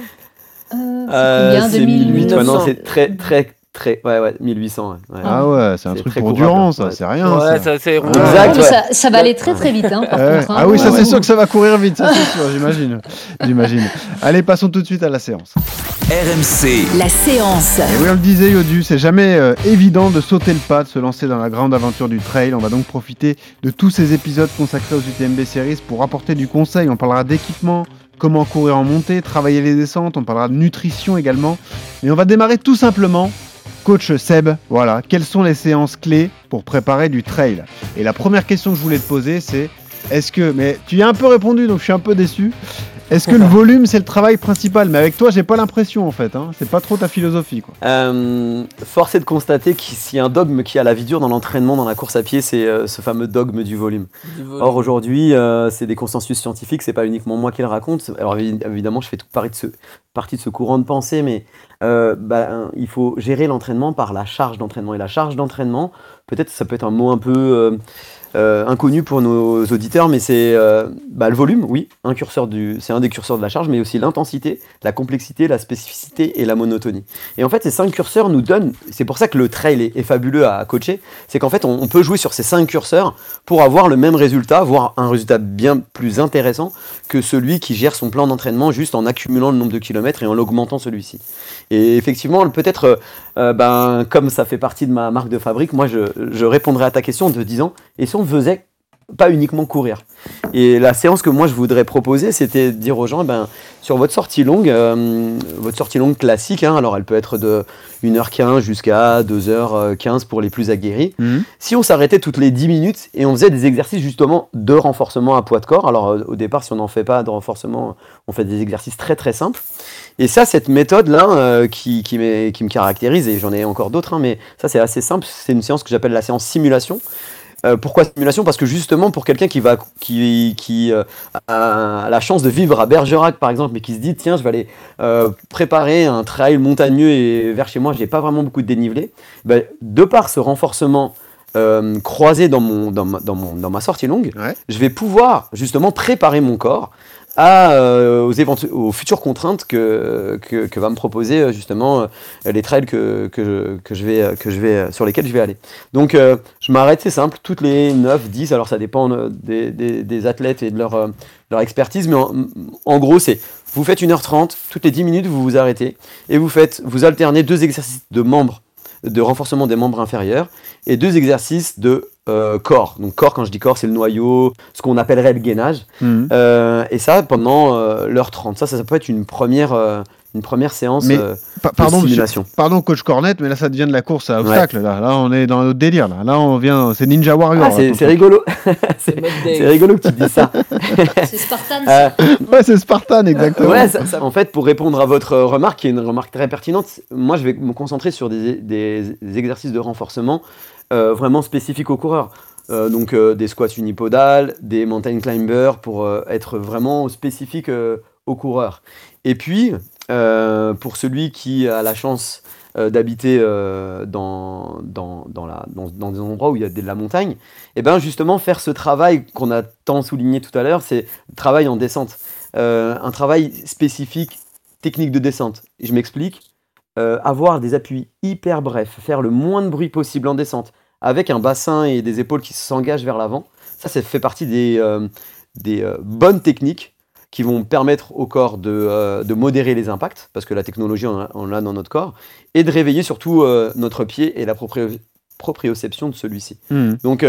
Euh, c'est Euh, combien? c'est 2000 1008, ouais, non, 1900. c'est très, très, très, ouais, ouais, 1800, ouais. ouais. Ah ouais, c'est un truc pour Durand, ça, ouais. c'est rien. Ouais, ça. c'est roulant. Exact, ouais. ça, ça va aller très très vite, hein, par [LAUGHS] contre. hein. Ah oui, ça Ouais, c'est sûr que ça va courir vite, ça c'est sûr, [LAUGHS] j'imagine. J'imagine. Allez, passons tout de suite à la séance. RMC, La séance. Et oui, on le disait, Yodu, c'est jamais euh, évident de sauter le pas, de se lancer dans la grande aventure du trail. On va donc profiter de tous ces épisodes consacrés aux UTMB Series pour apporter du conseil. On parlera d'équipement, comment courir en montée, travailler les descentes, on parlera de nutrition également. Et on va démarrer tout simplement. Coach Seb, voilà, quelles sont les séances clés pour préparer du trail? Et la première question que je voulais te poser, c'est est-ce que, mais tu y as un peu répondu, donc je suis un peu déçu. Est-ce que le volume c'est le travail principal? Mais avec toi, j'ai pas l'impression en fait. Hein. C'est pas trop ta philosophie, quoi. Euh, force est de constater qu'il y a un dogme qui a la vie dure dans l'entraînement, dans la course à pied, c'est euh, ce fameux dogme du volume. Du volume. Or aujourd'hui, euh, c'est des consensus scientifiques, c'est pas uniquement moi qui le raconte. Alors évi- évidemment, je fais tout partie de ce, partie de ce courant de pensée, mais euh, bah, hein, il faut gérer l'entraînement par la charge d'entraînement. Et la charge d'entraînement, peut-être ça peut être un mot un peu euh, inconnu pour nos auditeurs, mais c'est euh, bah, le volume, oui, un curseur du, c'est un des curseurs de la charge, mais aussi l'intensité, la complexité, la spécificité et la monotonie. Et en fait, ces cinq curseurs nous donnent, c'est pour ça que le trail est, fabuleux à, coacher, c'est qu'en fait, on, peut jouer sur ces cinq curseurs pour avoir le même résultat, voire un résultat bien plus intéressant que celui qui gère son plan d'entraînement juste en accumulant le nombre de kilomètres et en l'augmentant celui-ci. Et effectivement, peut-être, euh, ben, comme ça fait partie de ma marque de fabrique, moi je, répondrai à ta question te disant, et si on faisait pas uniquement courir. Et la séance que moi je voudrais proposer, c'était de dire aux gens, ben, sur votre sortie longue, euh, votre sortie longue classique, hein, alors elle peut être de 1h15 jusqu'à 2h15 pour les plus aguerris, Mhm. si on s'arrêtait toutes les 10 minutes et on faisait des exercices justement de renforcement à poids de corps, alors euh, au départ si on n'en fait pas de renforcement, on fait des exercices très très simples. Et ça, cette méthode-là euh, qui, qui, m'est- qui me caractérise, et j'en ai encore d'autres, hein, mais ça c'est assez simple, c'est une séance que j'appelle la séance simulation. Euh, pourquoi simulation? Parce que justement, pour quelqu'un qui, va, qui, qui euh, a la chance de vivre à Bergerac, par exemple, mais qui se dit tiens, je vais aller euh, préparer un trail montagneux et vers chez moi, j'ai pas vraiment beaucoup de dénivelé, ben, de par ce renforcement croisé dans, mon, dans, ma, dans, mon, dans ma sortie longue, Ouais. je vais pouvoir justement préparer mon corps euh, aux, futures contraintes que, que, va me proposer euh, justement euh, les trails que, que, que je vais, que je vais, sur lesquels je vais aller. Donc je m'arrête, c'est simple, toutes les 9, 10, alors ça dépend des, des, athlètes et de leur, leur expertise, mais en, en gros c'est, vous faites 1h30, toutes les 10 minutes vous vous arrêtez et vous faites, vous alternez deux exercices de membres, de renforcement des membres inférieurs et deux exercices de euh, corps. Donc corps, quand je dis corps, c'est le noyau, ce qu'on appellerait le gainage. Mhm. Euh, et ça pendant euh, l'heure 30. Ça, ça, ça peut être une première, euh, une première séance Mais- euh, Pa- de Pardon, monsieur- pardon, coach Cornette, mais là, ça devient de la course à Ouais. obstacles. Là. là, on est dans notre délire. Là, là on vient. C'est Ninja Warrior. Ah, c'est rigolo. [LAUGHS] [LAUGHS] C'est rigolo que tu dises ça. [LAUGHS] C'est Spartan. Euh, Ouais, c'est Spartan, exactement. ouais, ça- ça- en fait, pour répondre à votre remarque, qui est une remarque très pertinente, moi, je vais me concentrer sur des, des- des exercices de renforcement euh, vraiment spécifiques aux coureurs. Euh, donc, euh, des squats unipodales, des mountain climbers, pour euh, être vraiment spécifique euh, aux coureurs. Et puis, pour celui qui a la chance d'habiter dans, dans, dans, dans, dans des endroits où il y a de la montagne, et bien justement faire ce travail qu'on a tant souligné tout à l'heure, c'est le travail en descente. Un travail spécifique, technique de descente. Je m'explique. Avoir des appuis hyper brefs, faire le moins de bruit possible en descente, avec un bassin et des épaules qui s'engagent vers l'avant, ça, ça fait partie des, euh, des euh, bonnes techniques qui vont permettre au corps de, euh, de modérer les impacts, parce que la technologie, on, l'a dans notre corps, et de réveiller surtout notre pied et la proprio- proprioception de celui-ci. Mhm. Donc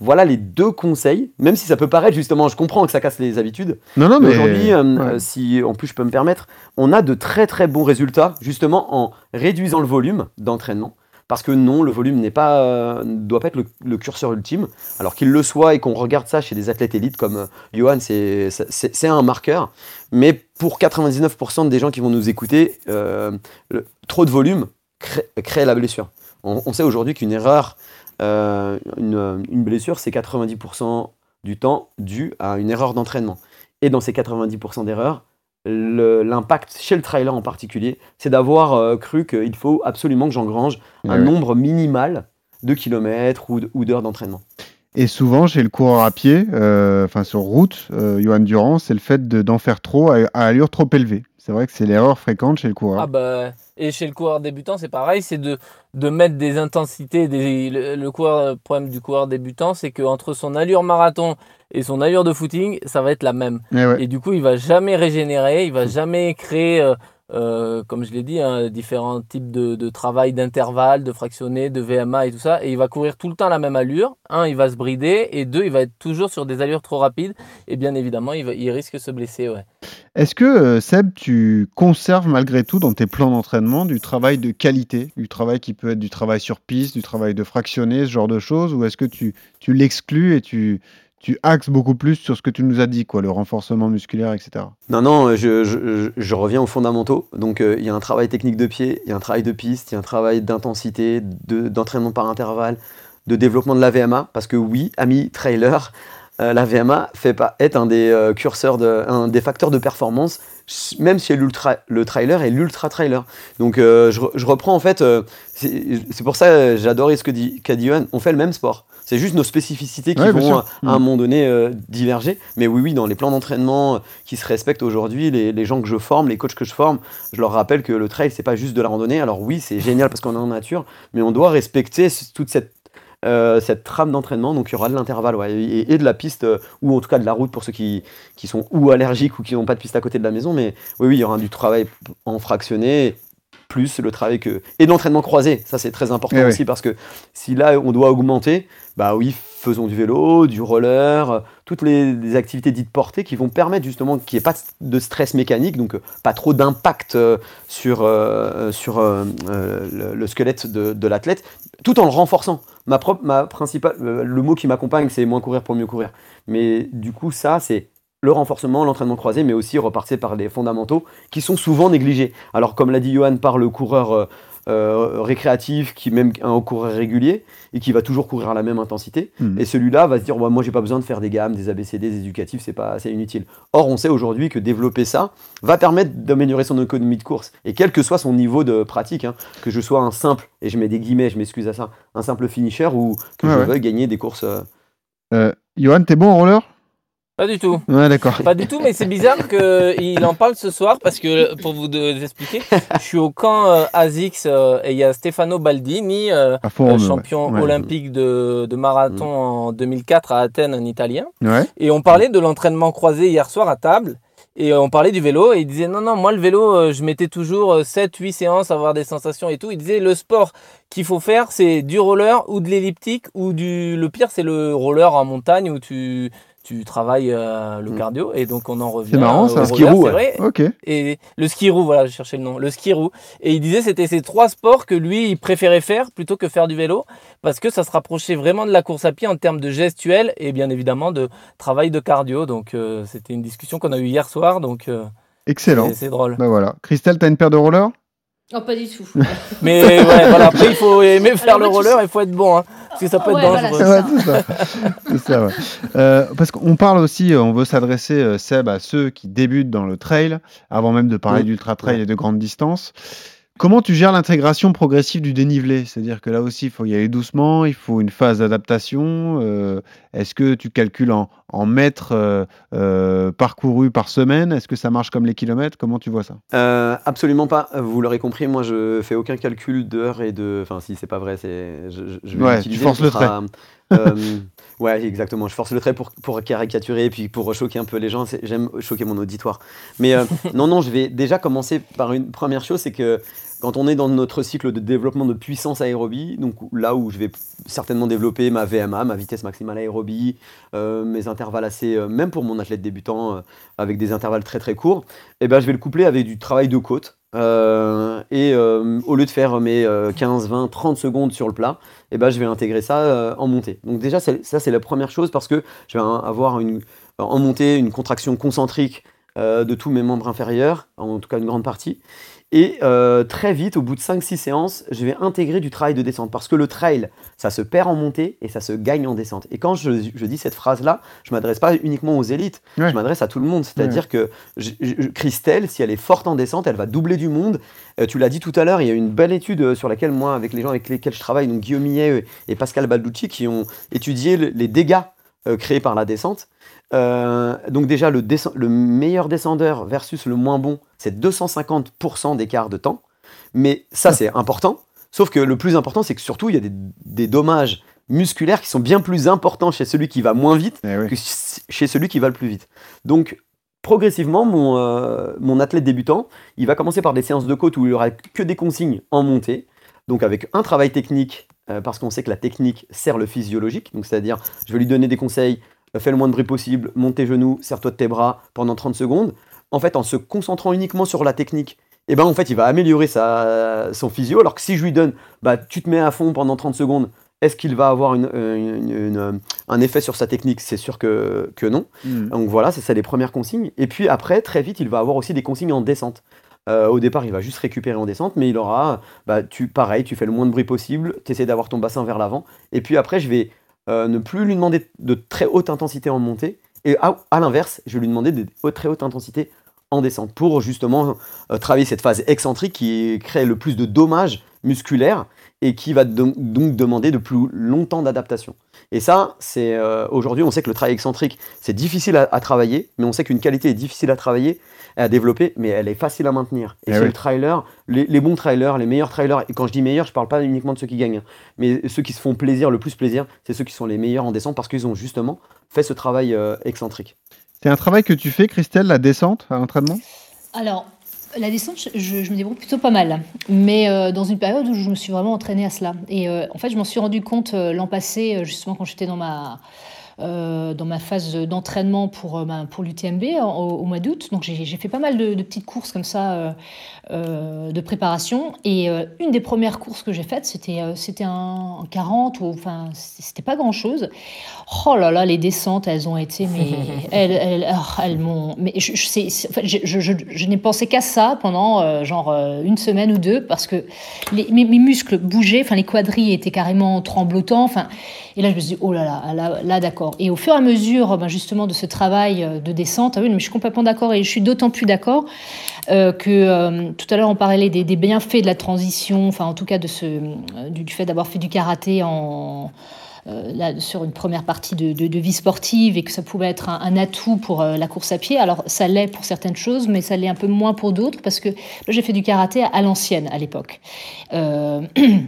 voilà les deux conseils, même si ça peut paraître justement, je comprends que ça casse les habitudes, Non, non, mais mais. aujourd'hui, euh, ouais. si en plus je peux me permettre, on a de très très bons résultats justement en réduisant le volume d'entraînement. Parce que non, le volume n'est pas, euh, doit pas être le, curseur ultime. Alors qu'il le soit et qu'on regarde ça chez des athlètes élites comme euh, Johan, c'est- un marqueur. Mais pour 99% des gens qui vont nous écouter, euh, trop de volume crée, la blessure. On, on sait aujourd'hui qu'une erreur, une, une blessure, c'est 90% du temps dû à une erreur d'entraînement. Et dans ces 90% d'erreurs, l'impact chez le trailer en particulier, c'est d'avoir euh, cru qu'il faut absolument que j'engrange un Ouais. nombre minimal de kilomètres ou d'heures d'entraînement. Et souvent, chez le coureur à pied, euh, enfin sur route, euh, Johan Durand, c'est le fait de- d'en faire trop à, à allure trop élevée. C'est vrai que c'est l'erreur fréquente chez le coureur. Ah bah, et chez le coureur débutant, c'est pareil, c'est de, de mettre des intensités. Des, le, le coureur, le problème du coureur débutant, c'est qu'entre son allure marathon et son allure de footing, ça va être la même. Eh ouais. Et du coup, il va jamais régénérer, il va jamais créer, euh, euh, comme je l'ai dit, hein, différents types de, travail d'intervalle, de fractionné, de VMA et tout ça. Et il va courir tout le temps la même allure. Un, il va se brider. Et deux, il va être toujours sur des allures trop rapides. Et bien évidemment, il, risque de se blesser. Est-ce que, euh, Seb, tu conserves malgré tout dans tes plans d'entraînement du travail de qualité, du travail qui peut être du travail sur piste, du travail de fractionné, ce genre de choses, ou est-ce que tu, tu l'exclus et tu, tu axes beaucoup plus sur ce que tu nous as dit, quoi, le renforcement musculaire, etc. Non, non, je, reviens aux fondamentaux. Donc, euh, il y a un travail technique de pied, il y a un travail de piste, il y a un travail d'intensité, de- d'entraînement par intervalle, de développement de la VMA. Parce que oui, ami trailer, euh, la VMA fait pas, est un des euh, curseurs, de, un des facteurs de performance, même chez l'ultra, le trailer et l'ultra trailer. Donc, euh, je, re- je reprends en fait, c'est pour ça j'adorais ce que dit, qu'a dit Johan, on fait le même sport. C'est juste nos spécificités qui Ouais, vont à, à un Mm. moment donné diverger. Mais oui, oui, dans les plans d'entraînement qui se respectent aujourd'hui, les, les gens que je forme, les coachs que je forme, je leur rappelle que le trail, c'est pas juste de la randonnée. Alors oui, c'est génial parce qu'on est en nature, mais on doit respecter toute cette, euh, cette trame d'entraînement. Donc il y aura de l'intervalle ouais, et, et de la piste, euh, ou en tout cas de la route pour ceux qui, qui sont ou allergiques ou qui n'ont pas de piste à côté de la maison. Mais oui, oui, il y aura du travail en fractionné plus le travail que. Et de l'entraînement croisé, ça c'est très important Eh oui. aussi parce que si là on doit augmenter, bah oui, faisons du vélo, du roller, euh, toutes les, les activités dites portées qui vont permettre justement qu'il n'y ait pas de stress mécanique, donc pas trop d'impact sur, euh, sur euh, le, le squelette de, de l'athlète, tout en le renforçant. Ma, propre, ma principale, euh, le mot qui m'accompagne, c'est moins courir pour mieux courir. Mais du coup, ça, c'est le renforcement, l'entraînement croisé, mais aussi repartir par les fondamentaux qui sont souvent négligés. Alors, comme l'a dit Johan, par le coureur euh, récréatif, qui même un coureur régulier, et qui va toujours courir à la même intensité. Mhm. Et celui-là va se dire, Ouais, moi, j'ai pas besoin de faire des gammes, des ABCD, des éducatifs, c'est pas, c'est inutile. Or, on sait aujourd'hui que développer ça va permettre d'améliorer son économie de course. Et quel que soit son niveau de pratique, hein, que je sois un simple, et je mets des guillemets, je m'excuse à ça, un simple finisher ou que Ouais, je ouais. veuille gagner des courses. euh, Euh, Johan, t'es bon en roller? Pas du tout. Ouais, d'accord. Pas du tout, mais c'est bizarre qu'il en parle ce soir parce que, pour vous de- vous expliquer, je suis au camp euh, ASICS euh, et il y a Stefano Baldini, euh, euh, champion Ouais. olympique de, de marathon en 2004 à Athènes, un Italien. Ouais. Et on parlait de l'entraînement croisé hier soir à table. Et euh, on parlait du vélo et il disait non, non, moi le vélo, je mettais toujours 7-8 séances, avoir des sensations et tout. Il disait le sport qu'il faut faire, c'est du roller ou de l'elliptique ou du. Le pire, c'est le roller en montagne où tu, tu travailles euh, le Mm. cardio. Et donc on en revient. C'est marrant, euh, ça. au Le ski roue, c'est ouais. vrai. Ok. Et le ski roue, voilà, je cherchais le nom, le ski roue. Et il disait c'était ces trois sports que lui, il préférait faire plutôt que faire du vélo, parce que ça se rapprochait vraiment de la course à pied en termes de gestuelle et bien évidemment de travail de cardio. Donc euh, c'était une discussion qu'on a eue hier soir, donc euh, Excellent. c'est- drôle. Bah voilà. Christelle, t'as une paire de rollers? Oh, pas du tout. [LAUGHS] Mais ouais, voilà, après il faut aimer faire Alors, le roller, il faut être bon, hein, parce que ça peut Ouais, être voilà, dangereux. c'est Ouais, ça. c'est ça. C'est ça, ouais. Euh, parce qu'on parle aussi, euh, on veut s'adresser, euh, Seb, à ceux qui débutent dans le trail, avant même de parler Mm. d'ultra trail Ouais. et de grande distance. Comment tu gères l'intégration progressive du dénivelé? C'est-à-dire que là aussi, il faut y aller doucement, il faut une phase d'adaptation. euh, Est-ce que tu calcules en, en mètres euh, euh, parcourus par semaine? Est-ce que ça marche comme les kilomètres? Comment tu vois ça? Absolument pas. Vous l'aurez compris, moi je fais aucun calcul d'heures et de. Enfin, si c'est pas vrai, c'est. Je, je- vais Ouais, tu forces ce le sera, euh, ouais, exactement. Je force le trait pour, pour caricaturer et puis pour choquer un peu les gens. J'aime choquer mon auditoire. Mais euh, [LAUGHS] non, non, je vais déjà commencer par une première chose c'est que quand on est dans notre cycle de développement de puissance aérobie, donc là où je vais certainement développer ma VMA, ma vitesse maximale aérobie, euh, mes intervalles assez, euh, même pour mon athlète débutant, euh, avec des intervalles très très courts, et ben je vais le coupler avec du travail de côte. Euh, et euh, au lieu de faire mes euh, 15, 20, 30 secondes sur le plat, et ben je vais intégrer ça en montée. Donc déjà, ça c'est la première chose parce que je vais avoir en montée une contraction concentrique de tous mes membres inférieurs, en tout cas une grande partie. Et euh, très vite, au bout de 5-6 séances, je vais intégrer du travail de descente. Parce que le trail, ça se perd en montée et ça se gagne en descente. Et quand je, je dis cette phrase-là, je m'adresse pas uniquement aux élites, Ouais. je m'adresse à tout le monde. C'est-à-dire que je- je- Christelle, si elle est forte en descente, elle va doubler du monde. Euh, tu l'as dit tout à l'heure, il y a une belle étude euh, sur laquelle moi, avec les gens avec lesquels je travaille, donc Guillaume Millet et Pascal Balducci, qui ont étudié le- les dégâts euh, créés par la descente. Donc déjà, le meilleur descendeur versus le moins bon, c'est 250% d'écart de temps. Mais ça, c'est important. Sauf que le plus important, c'est que surtout, il y a des, des dommages musculaires qui sont bien plus importants chez celui qui va moins vite Eh oui. que ch- chez celui qui va le plus vite. Donc, progressivement, mon, euh, mon athlète débutant, il va commencer par des séances de côte où il n'y aura que des consignes en montée. Donc, avec un travail technique, euh, parce qu'on sait que la technique sert le physiologique. Donc, c'est-à-dire, je vais lui donner des conseils, euh, fais le moins de bruit possible, monte tes genoux, serre-toi de tes bras pendant 30 secondes. En fait, en se concentrant uniquement sur la technique, et ben en fait, il va améliorer sa, son physio. Alors que si je lui donne, bah, tu te mets à fond pendant 30 secondes, est-ce qu'il va avoir une- une- une- un effet sur sa technique? C'est sûr que, que non. Mm. Donc voilà, c'est ça les premières consignes. Et puis après, très vite, il va avoir aussi des consignes en descente. Euh, au départ, il va juste récupérer en descente, mais il aura, bah, tu, pareil, tu fais le moins de bruit possible, tu essaies d'avoir ton bassin vers l'avant. Et puis après, je vais euh, ne plus lui demander de très haute intensité en montée. Et à, à l'inverse, je vais lui demander de très haute intensité en descente pour justement euh, travailler cette phase excentrique qui crée le plus de dommages musculaires et qui va donc, donc demander de plus longtemps d'adaptation. Et ça, c'est euh, aujourd'hui, on sait que le travail excentrique, c'est difficile à, à travailler, mais on sait qu'une qualité est difficile à travailler, et à développer, mais elle est facile à maintenir. Et Eh chez oui. le trailer, les, les bons trailers, les meilleurs trailers, et quand je dis meilleurs, je parle pas uniquement de ceux qui gagnent, hein, mais ceux qui se font plaisir, le plus plaisir, c'est ceux qui sont les meilleurs en descente parce qu'ils ont justement fait ce travail euh, excentrique. C'est un travail que tu fais, Christelle, la descente à l'entraînement? Alors, La descente, je, me débrouille plutôt pas mal, mais euh, dans une période où je me suis vraiment entraînée à cela. Et euh, en fait, je m'en suis rendu compte euh, l'an passé, justement quand j'étais dans ma dans ma phase d'entraînement pour, euh, ben, pour l'UTMB au, au mois d'août. Donc j'ai fait pas mal de, de petites courses comme ça euh, euh, de préparation. Et euh, une des premières courses que j'ai faites, c'était euh, c'était un, un 40, ou, enfin c'était pas grand chose. Oh là là, les descentes, elles ont été, mais [LAUGHS] elles, elles, oh, elles m'ont. Mais je, je, sais- je, je, je, je n'ai pensé qu'à ça pendant euh, genre euh, une semaine ou deux parce que les, mes, mes muscles bougeaient, enfin les quadrilles étaient carrément tremblotants. Enfin, et là je me suis dit oh là là, là, là d'accord. Et au fur et à mesure, ben, justement de ce travail euh, de descente, ah mais je suis complètement d'accord et je suis d'autant plus d'accord euh, que euh, tout à l'heure on parlait des, bienfaits de la transition, enfin en tout cas de ce, du, fait d'avoir fait du karaté en là, sur une première partie de, de- de vie sportive et que ça pouvait être un, un atout pour euh, la course à pied. Alors ça l'est pour certaines choses, mais ça l'est un peu moins pour d'autres parce que j'ai fait du karaté à, à l'ancienne à l'époque. Euh,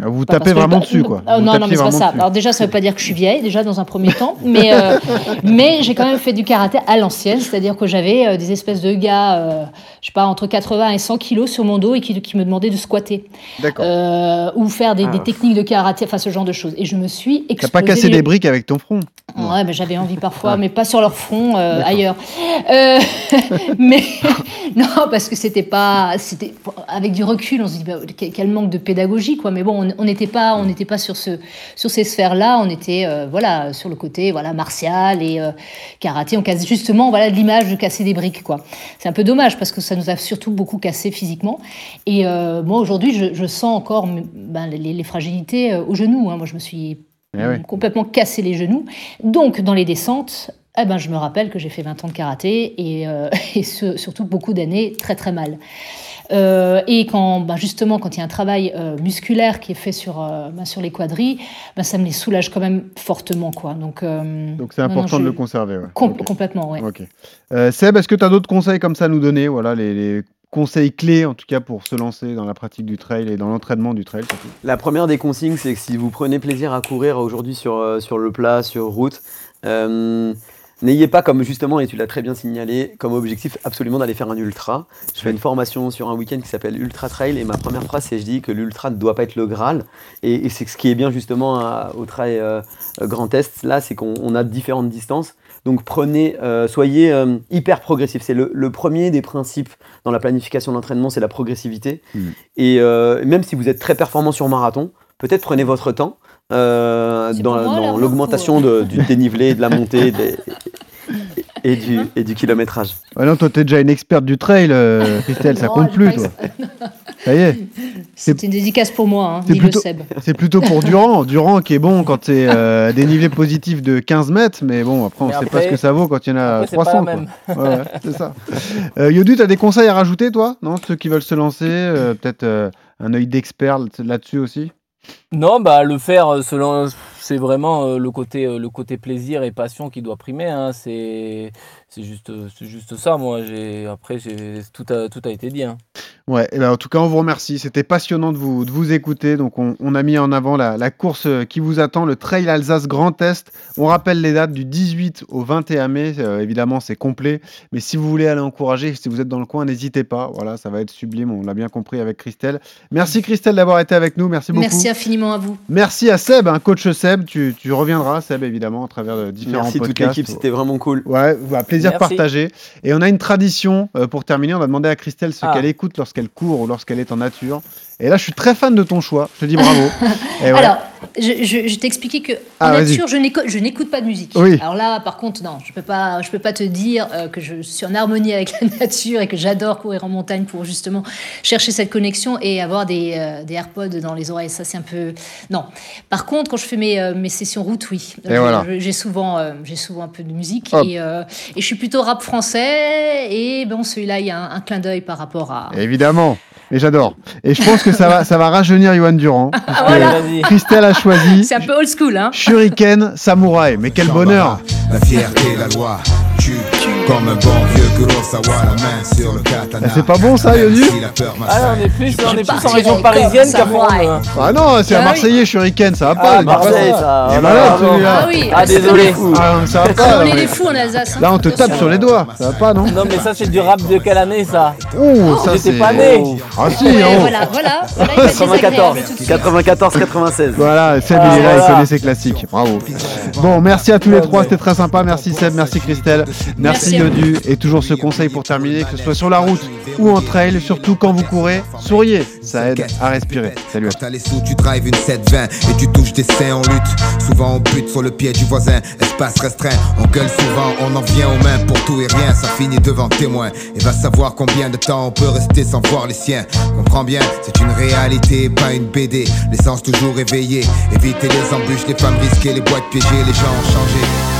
Vous [CLEARS THROAT] tapez que- vraiment dessus, quoi. Vous non, non, mais c'est pas ça. dessus. Alors déjà, ça veut pas dire que je suis vieille, déjà dans un premier temps, mais euh, [LAUGHS] mais j'ai quand même fait du karaté à l'ancienne, c'est-à-dire que j'avais euh, des espèces de gars, euh, je sais pas, entre 80 et 100 kilos sur mon dos et qui, qui me demandaient de squatter D'accord. euh, ou faire des, Ah. des techniques de karaté, enfin ce genre de choses. Et je me suis T'as les- des briques avec ton front Ouais, mais j'avais envie parfois, mais pas sur leur front, euh, ailleurs. Euh, [LAUGHS] mais [LAUGHS] non, parce que c'était pas, c'était avec du recul, on se dit bah, quel, manque de pédagogie, quoi. Mais bon, on- n'était pas, on n'était pas sur ce, sur ces sphères-là. On était, euh, voilà, sur le côté, voilà, martial et euh, karaté. On casse justement, voilà, de l'image de casser des briques, quoi. C'est un peu dommage parce que ça nous a surtout beaucoup cassé physiquement. Et euh, moi aujourd'hui, je, je sens encore ben, les, les fragilités euh, au genou. hein. Moi, je me suis Eh complètement cassé les genoux. Donc, dans les descentes, eh ben, je me rappelle que j'ai fait 20 ans de karaté et, euh, [LAUGHS] et ce- surtout beaucoup d'années très très mal. Euh, et quand, ben, justement, quand il y a un travail euh, musculaire qui est fait sur, ben, sur les quadrilles, ben, ça me les soulage quand même fortement. Quoi. Donc, Donc c'est non, non, important de le conserver. Ouais. com- Ok. Complètement. Euh, Seb, est-ce que tu as d'autres conseils comme ça à nous donner Voilà, les, les conseils clés en tout cas pour se lancer dans la pratique du trail et dans l'entraînement du trail. surtout. La première des consignes, c'est que si vous prenez plaisir à courir aujourd'hui sur, euh, sur le plat, sur route, euh, n'ayez pas comme justement, et tu l'as très bien signalé, comme objectif absolument d'aller faire un ultra. Je fais une formation sur un week-end qui s'appelle Ultra Trail et ma première phrase c'est je dis que l'ultra ne doit pas être le Graal. Et, et c'est ce qui est bien justement à- au trail euh, Grand Est, là, c'est qu'on on a différentes distances. Donc prenez, euh, soyez euh, hyper progressif. C'est le, le premier des principes dans la planification d'entraînement, c'est la progressivité. Mm. Et euh, même si vous êtes très performant sur marathon, peut-être prenez votre temps euh, dans, l'augmentation de- du dénivelé, de la montée des- [LAUGHS] et, du, et du kilométrage. Ouais, non, toi, t'es déjà une experte du trail, euh, Christelle, ça Non, compte plus, toi. [LAUGHS] Ça y est, [LAUGHS] C'était une dédicace pour moi, hein, C'est dit plutôt- le Seb. c'est plutôt pour Durand. [LAUGHS] Durand qui est bon quand c'est euh, dénivelé positif de 15 mètres, mais bon, après, on Mais sait pas ce que ça vaut quand il y en a après, c'est pas 300. la quoi. même. Ouais, ouais, c'est ça. Euh, Yodu, tu as des conseils à rajouter, toi? Non Ceux qui veulent se lancer, euh, peut-être euh, un œil d'expert là-dessus aussi? Non, bah le faire, c'est vraiment euh, le côté, euh, le côté plaisir et passion qui doit primer. hein. C'est, c'est juste, euh, c'est juste ça. Moi, j'ai, après, j'ai, tout a, tout a été dit. hein. Ouais, et ben, en tout cas, on vous remercie. C'était passionnant de vous, de vous écouter. Donc, on, on a mis en avant la, la course euh, qui vous attend, le Trail Alsace Grand Est. On rappelle les dates du 18 au 21 mai. Euh, évidemment, c'est complet. Mais si vous voulez aller encourager, si vous êtes dans le coin, n'hésitez pas. Voilà, ça va être sublime. On l'a bien compris avec Christelle. Merci Christelle d'avoir été avec nous. Merci beaucoup. Merci infiniment à vous. Merci à Seb, un coach Seb. Tu, tu reviendras, Seb, évidemment, à travers de différents Merci toute podcasts. l'équipe, c'était vraiment cool. Ouais, bah, plaisir Merci. partagé. Et on a une tradition euh, pour terminer. On va demander à Christelle ce Ah. qu'elle écoute lorsqu'elle court ou lorsqu'elle est en nature. Et là, je suis très fan de ton choix. Je te dis bravo. [LAUGHS] Et ouais. Alors, je, je, je t'ai expliqué que Ah, en vas-y. nature, je n'éco- je n'écoute pas de musique. Oui. Alors là, par contre, non, je peux pas, je peux pas te dire euh, que je suis en harmonie avec [LAUGHS] la nature et que j'adore courir en montagne pour justement chercher cette connexion et avoir des, euh, des AirPods dans les oreilles. Ça, c'est un peu non. Par contre, quand je fais mes, euh, mes sessions route, oui, Je- voilà. j'ai souvent, j'ai souvent un peu de musique et, et je suis plutôt rap français et bon, celui-là, il y a un, un clin d'œil par rapport à. Évidemment. Et j'adore. Et je pense que ça va, ça va rajeunir Johan Durand. Ah, voilà. [LAUGHS] Christelle a choisi C'est un peu old school, hein. Shuriken Samouraï. Mais quel bonheur. La fierté, la loi, tu Comme un bon vieux Kurosawa, la main sur le katana. Ah, c'est pas bon, ça, Yodu Ah, on est plus, on est plus en région parisienne qu'à samouraï. Ah non, c'est un Ah. Marseillais Shuriken, ça va pas. Ah, dis pas Marseille, ça. ça. Il est oh malade là là. celui-là. Ah oui, Ah, désolé. Ah non, ça va pas. On là. est des fous en Alsace. hein. Là, on te tape sur les doigts. Ça va pas, non Non, mais ça, c'est du rap de quelle année, ça Oh, ça J'étais c'est. pas né. Ah si, oh. voilà, voilà. voilà, il va être 94, désagréable tout de suite. 94, 96. Voilà, Seb, il est là, il connaît ses classiques. Bravo. Bon, merci à tous les trois, c'était très sympa. Merci Seb, merci Christelle, merci, Et toujours ce conseil pour terminer, que ce soit sur la route ou en trail, surtout quand vous courez, souriez, ça aide à respirer. Salut tu drives une 720 et tu touches des seins en lutte. Souvent on bute sur le pied du voisin, espace restreint. On gueule souvent, on en vient aux mains pour tout et rien. Ça finit devant témoin. Et va savoir combien de temps on peut rester sans voir les siens. Comprends bien, c'est une réalité, pas une BD. L'essence toujours éveillée. Éviter les embûches, les femmes risquées, les boîtes piégées, les gens ont changé.